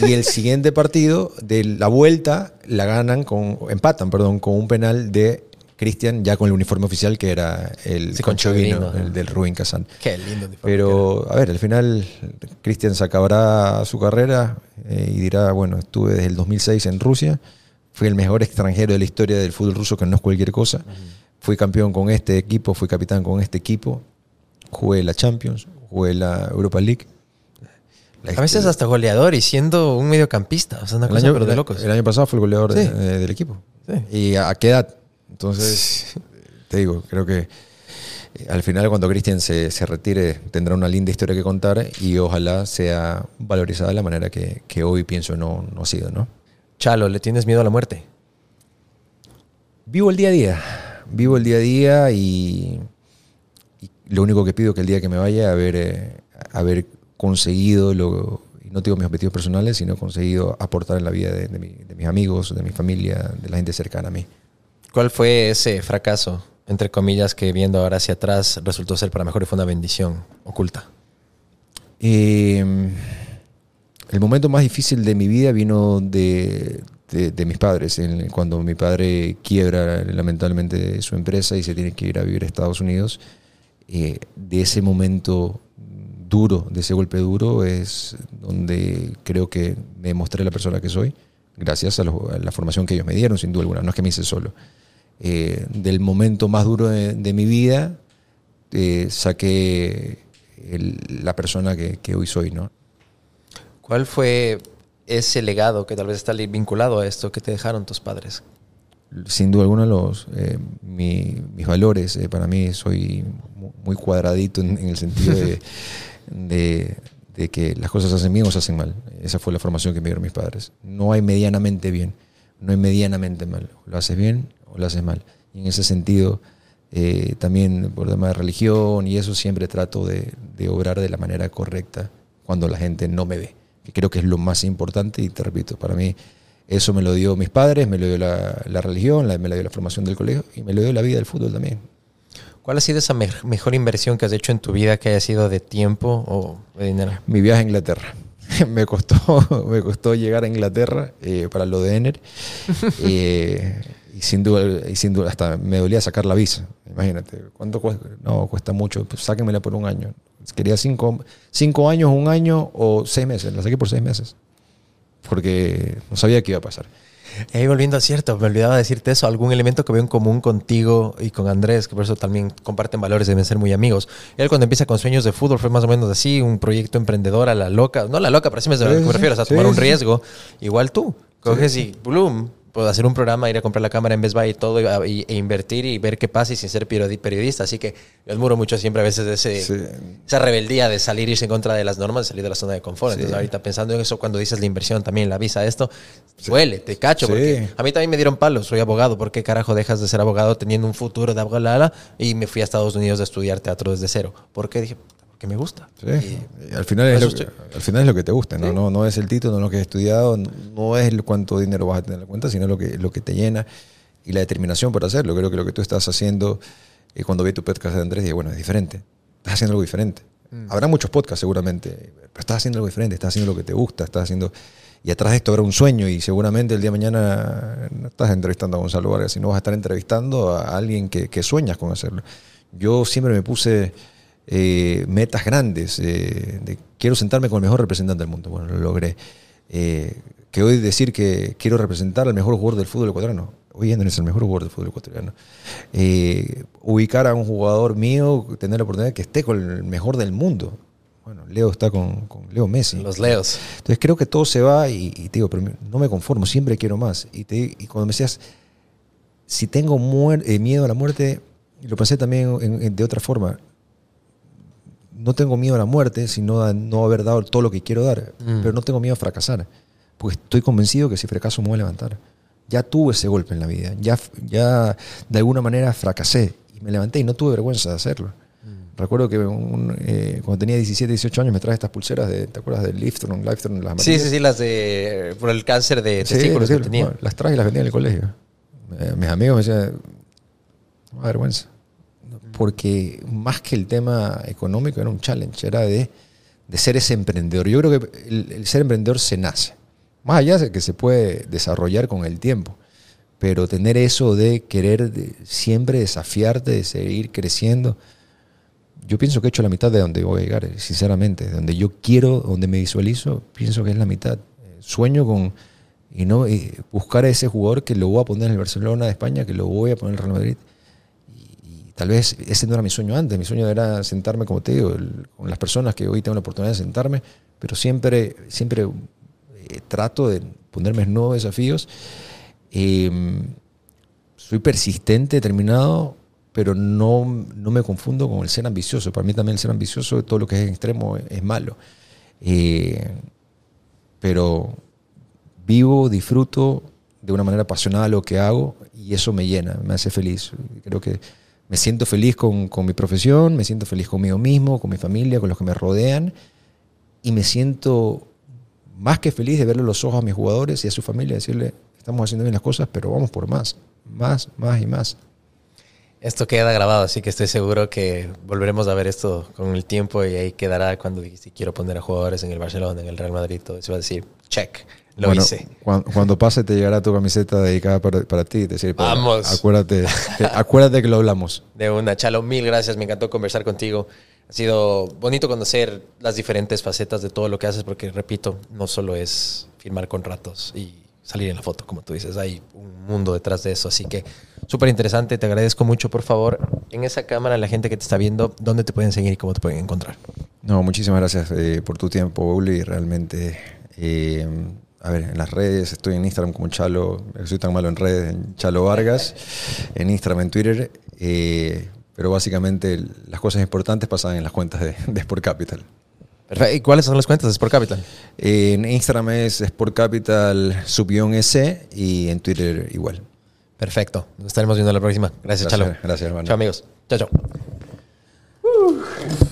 y el siguiente partido de la vuelta la ganan con. Empatan, perdón, con un penal de Cristian ya con el uniforme oficial que era el Sí, con conchovino, el del Rubin Kazán. Qué lindo. uniforme Pero, a ver, al final Cristian se acabará su carrera eh, y dirá, bueno, estuve desde el 2006 en Rusia, fui el mejor extranjero de la historia del fútbol ruso, que no es cualquier cosa. Fui campeón con este equipo, fui capitán con este equipo, jugué la Champions, jugué la Europa League. A veces hasta goleador y siendo un mediocampista. O sea, una el cosa año, pero de locos. el año pasado fue el goleador de- eh, del equipo. Sí. ¿Y a, a qué edad? Entonces, te digo, creo que eh, al final cuando Cristian se, se retire tendrá una linda historia que contar y ojalá sea valorizada de la manera que, que hoy pienso no, no ha sido, ¿no? Chalo, ¿le tienes miedo a la muerte? Vivo el día a día, vivo el día a día y, y lo único que pido es que el día que me vaya haber, eh, haber conseguido, lo, no digo mis objetivos personales, sino conseguido aportar en la vida de, de mi- de mis amigos, de mi familia, de la gente cercana a mí. ¿Cuál fue ese fracaso, entre comillas, que viendo ahora hacia atrás resultó ser para mejor y fue una bendición oculta? Eh, el momento más difícil de mi vida vino de, de- de mis padres, cuando mi padre quiebra lamentablemente su empresa y se tiene que ir a vivir a Estados Unidos. Eh, de ese momento duro, de ese golpe duro, es donde creo que me mostré la persona que soy, gracias a, lo- a la formación que ellos me dieron, sin duda alguna, no es que me hice solo. Eh, del momento más duro de, de mi vida, eh, saqué el- la persona que, que hoy soy, ¿no? ¿Cuál fue ese legado que tal vez está vinculado a esto que te dejaron tus padres? Sin duda alguna, los, eh, mi- mis valores, eh, para mí soy mu- muy cuadradito en, en el sentido de, de- que las cosas se hacen bien o se hacen mal. Esa fue la formación que me dieron mis padres. No hay medianamente bien, no hay medianamente mal. Lo haces bien o lo haces mal. Y en ese sentido, eh, también por tema de religión y eso, siempre trato de, de obrar de la manera correcta cuando la gente no me ve. Que creo que es lo más importante y te repito, para mí eso me lo dio mis padres, me lo dio la, religión, me lo dio la formación del colegio y me lo dio la vida del fútbol también. ¿Cuál ha sido esa me- mejor inversión que has hecho en tu vida que haya sido de tiempo o de dinero? Mi viaje a Inglaterra. me, costó, me costó llegar a Inglaterra eh, para lo de Ener. Eh, Y sin duda, y sin duda, hasta me dolía sacar la visa. Imagínate, ¿cuánto cuesta? No, cuesta mucho. Pues sáquenmela por un año. Quería cinco, cinco años, un año o seis meses. La saqué por seis meses. Porque no sabía qué iba a pasar. Y ahí volviendo a cierto, me olvidaba decirte eso, algún elemento que veo en común contigo y con Andrés, que por eso también comparten valores, deben ser muy amigos. Él cuando empieza con sueños de fútbol fue más o menos así, un proyecto emprendedor a la loca, no a la loca, pero así me, Sí, me sí, refiero, o sea, sí, tomar un riesgo. Igual tú, coges y bloom, puedo hacer un programa, ir a comprar la cámara en Best Buy y todo, y- y- e invertir y ver qué pasa y sin ser periodi- periodista. Así que yo admiro mucho siempre a veces ese, Sí. esa rebeldía de salir, irse en contra de las normas, de salir de la zona de confort. Sí. Entonces, ahorita pensando en eso, cuando dices la inversión también, la visa, esto, duele, te cacho, Sí. porque a mí también me dieron palos, soy abogado, ¿por qué carajo dejas de ser abogado teniendo un futuro de abogado? Y me fui a Estados Unidos a estudiar teatro desde cero. ¿Por qué? Dije, porque me gusta. Sí. Y- Y al, final es lo que, estoy- al final es lo que te gusta, ¿no? No, no es el título, no es lo que has estudiado, no es cuánto dinero vas a tener en la cuenta, sino lo que, lo que te llena y la determinación para hacerlo. Creo que lo que tú estás haciendo, eh, cuando vi tu podcast de Andrés, dije, bueno, es diferente. Estás haciendo algo diferente. Habrá muchos podcasts seguramente, pero estás haciendo algo diferente, estás haciendo lo que te gusta, estás haciendo... Y atrás de esto habrá un sueño y seguramente el día de mañana no estás entrevistando a Gonzalo Vargas, sino vas a estar entrevistando a alguien que, que sueñas con hacerlo. Yo siempre me puse eh, metas grandes. eh, de quiero sentarme con el mejor representante del mundo. Bueno, lo logré. Eh, que hoy decir que quiero representar al mejor jugador del fútbol ecuatoriano. Hoy no es el mejor jugador del fútbol ecuatoriano. Eh, ubicar a un jugador mío, tener la oportunidad de que esté con el mejor del mundo. Bueno, Leo está con, con Leo Messi. Los leos. Entonces creo que todo se va y, y te digo, pero no me conformo, siempre quiero más. Y, te, y cuando me decías, si tengo muer- miedo a la muerte, lo pensé también en- en- de otra forma, no tengo miedo a la muerte, sino a no haber dado todo lo que quiero dar, Mm. pero no tengo miedo a fracasar, porque estoy convencido que si fracaso me voy a levantar. Ya tuve ese golpe en la vida, ya, ya de alguna manera fracasé y me levanté y no tuve vergüenza de hacerlo. Recuerdo que un, eh, cuando tenía 17, 18 años me traje estas pulseras, de, ¿te acuerdas del Liftron? Liftron las Sí, amarillas? sí, sí, las de. por el cáncer de Sí, testículos sí, que tenía. las traje y las vendía en el colegio. Eh, mis amigos me decían, no me da vergüenza. Porque más que el tema económico era un challenge, era de, de ser ese emprendedor. Yo creo que el, el ser emprendedor se nace. Más allá de que se puede desarrollar con el tiempo. Pero tener eso de querer de siempre desafiarte, de seguir creciendo. Yo pienso que he hecho la mitad de donde voy a llegar, sinceramente. De donde yo quiero, donde me visualizo, pienso que es la mitad. Sueño con y no eh, buscar a ese jugador que lo voy a poner en el Barcelona de España, que lo voy a poner en el Real Madrid. Tal vez ese no era mi sueño antes. Mi sueño era sentarme, como te digo, con las personas que hoy tengo la oportunidad de sentarme, pero siempre, siempre eh, trato de ponerme nuevos desafíos. Eh, soy persistente, determinado, pero no, no me confundo con el ser ambicioso. Para mí también el ser ambicioso, todo lo que es extremo es, es malo. Eh, pero vivo, disfruto de una manera apasionada lo que hago y eso me llena, me hace feliz. Creo que me siento feliz con, con mi profesión, me siento feliz conmigo mismo, con mi familia, con los que me rodean y me siento más que feliz de verle los ojos a mis jugadores y a su familia, decirle, estamos haciendo bien las cosas, pero vamos por más, más, más y más. Esto queda grabado, así que estoy seguro que volveremos a ver esto con el tiempo y ahí quedará cuando dijiste quiero poner a jugadores en el Barcelona, en el Real Madrid, todo eso va a decir, check, lo Bueno, hice. cuan- Cuando, pase te llegará tu camiseta dedicada para, para ti. Decir, Vamos. Acuérdate, que, acuérdate que lo hablamos. De una, Chalo, mil gracias, me encantó conversar contigo. Ha sido bonito conocer las diferentes facetas de todo lo que haces, porque repito, no solo es firmar contratos y salir en la foto, como tú dices, hay un mundo detrás de eso, así que súper interesante, te agradezco mucho, por favor, en esa cámara, la gente que te está viendo, ¿dónde te pueden seguir y cómo te pueden encontrar? No, muchísimas gracias eh, por tu tiempo, Uli. Realmente, eh, a ver, en las redes, estoy en Instagram como Chalo, soy tan malo en redes, en Chalo Vargas, en Instagram, en Twitter, eh, pero básicamente las cosas importantes pasan en las cuentas de, de Sport Capital. Perfecto. ¿Y cuáles son las cuentas de Sport Capital? Eh, en Instagram es Sport Capital subión S y en Twitter igual. Perfecto. Nos estaremos viendo la próxima. Gracias, Gracias, Chalo. gracias, hermano. Chao, amigos. Chao, chao.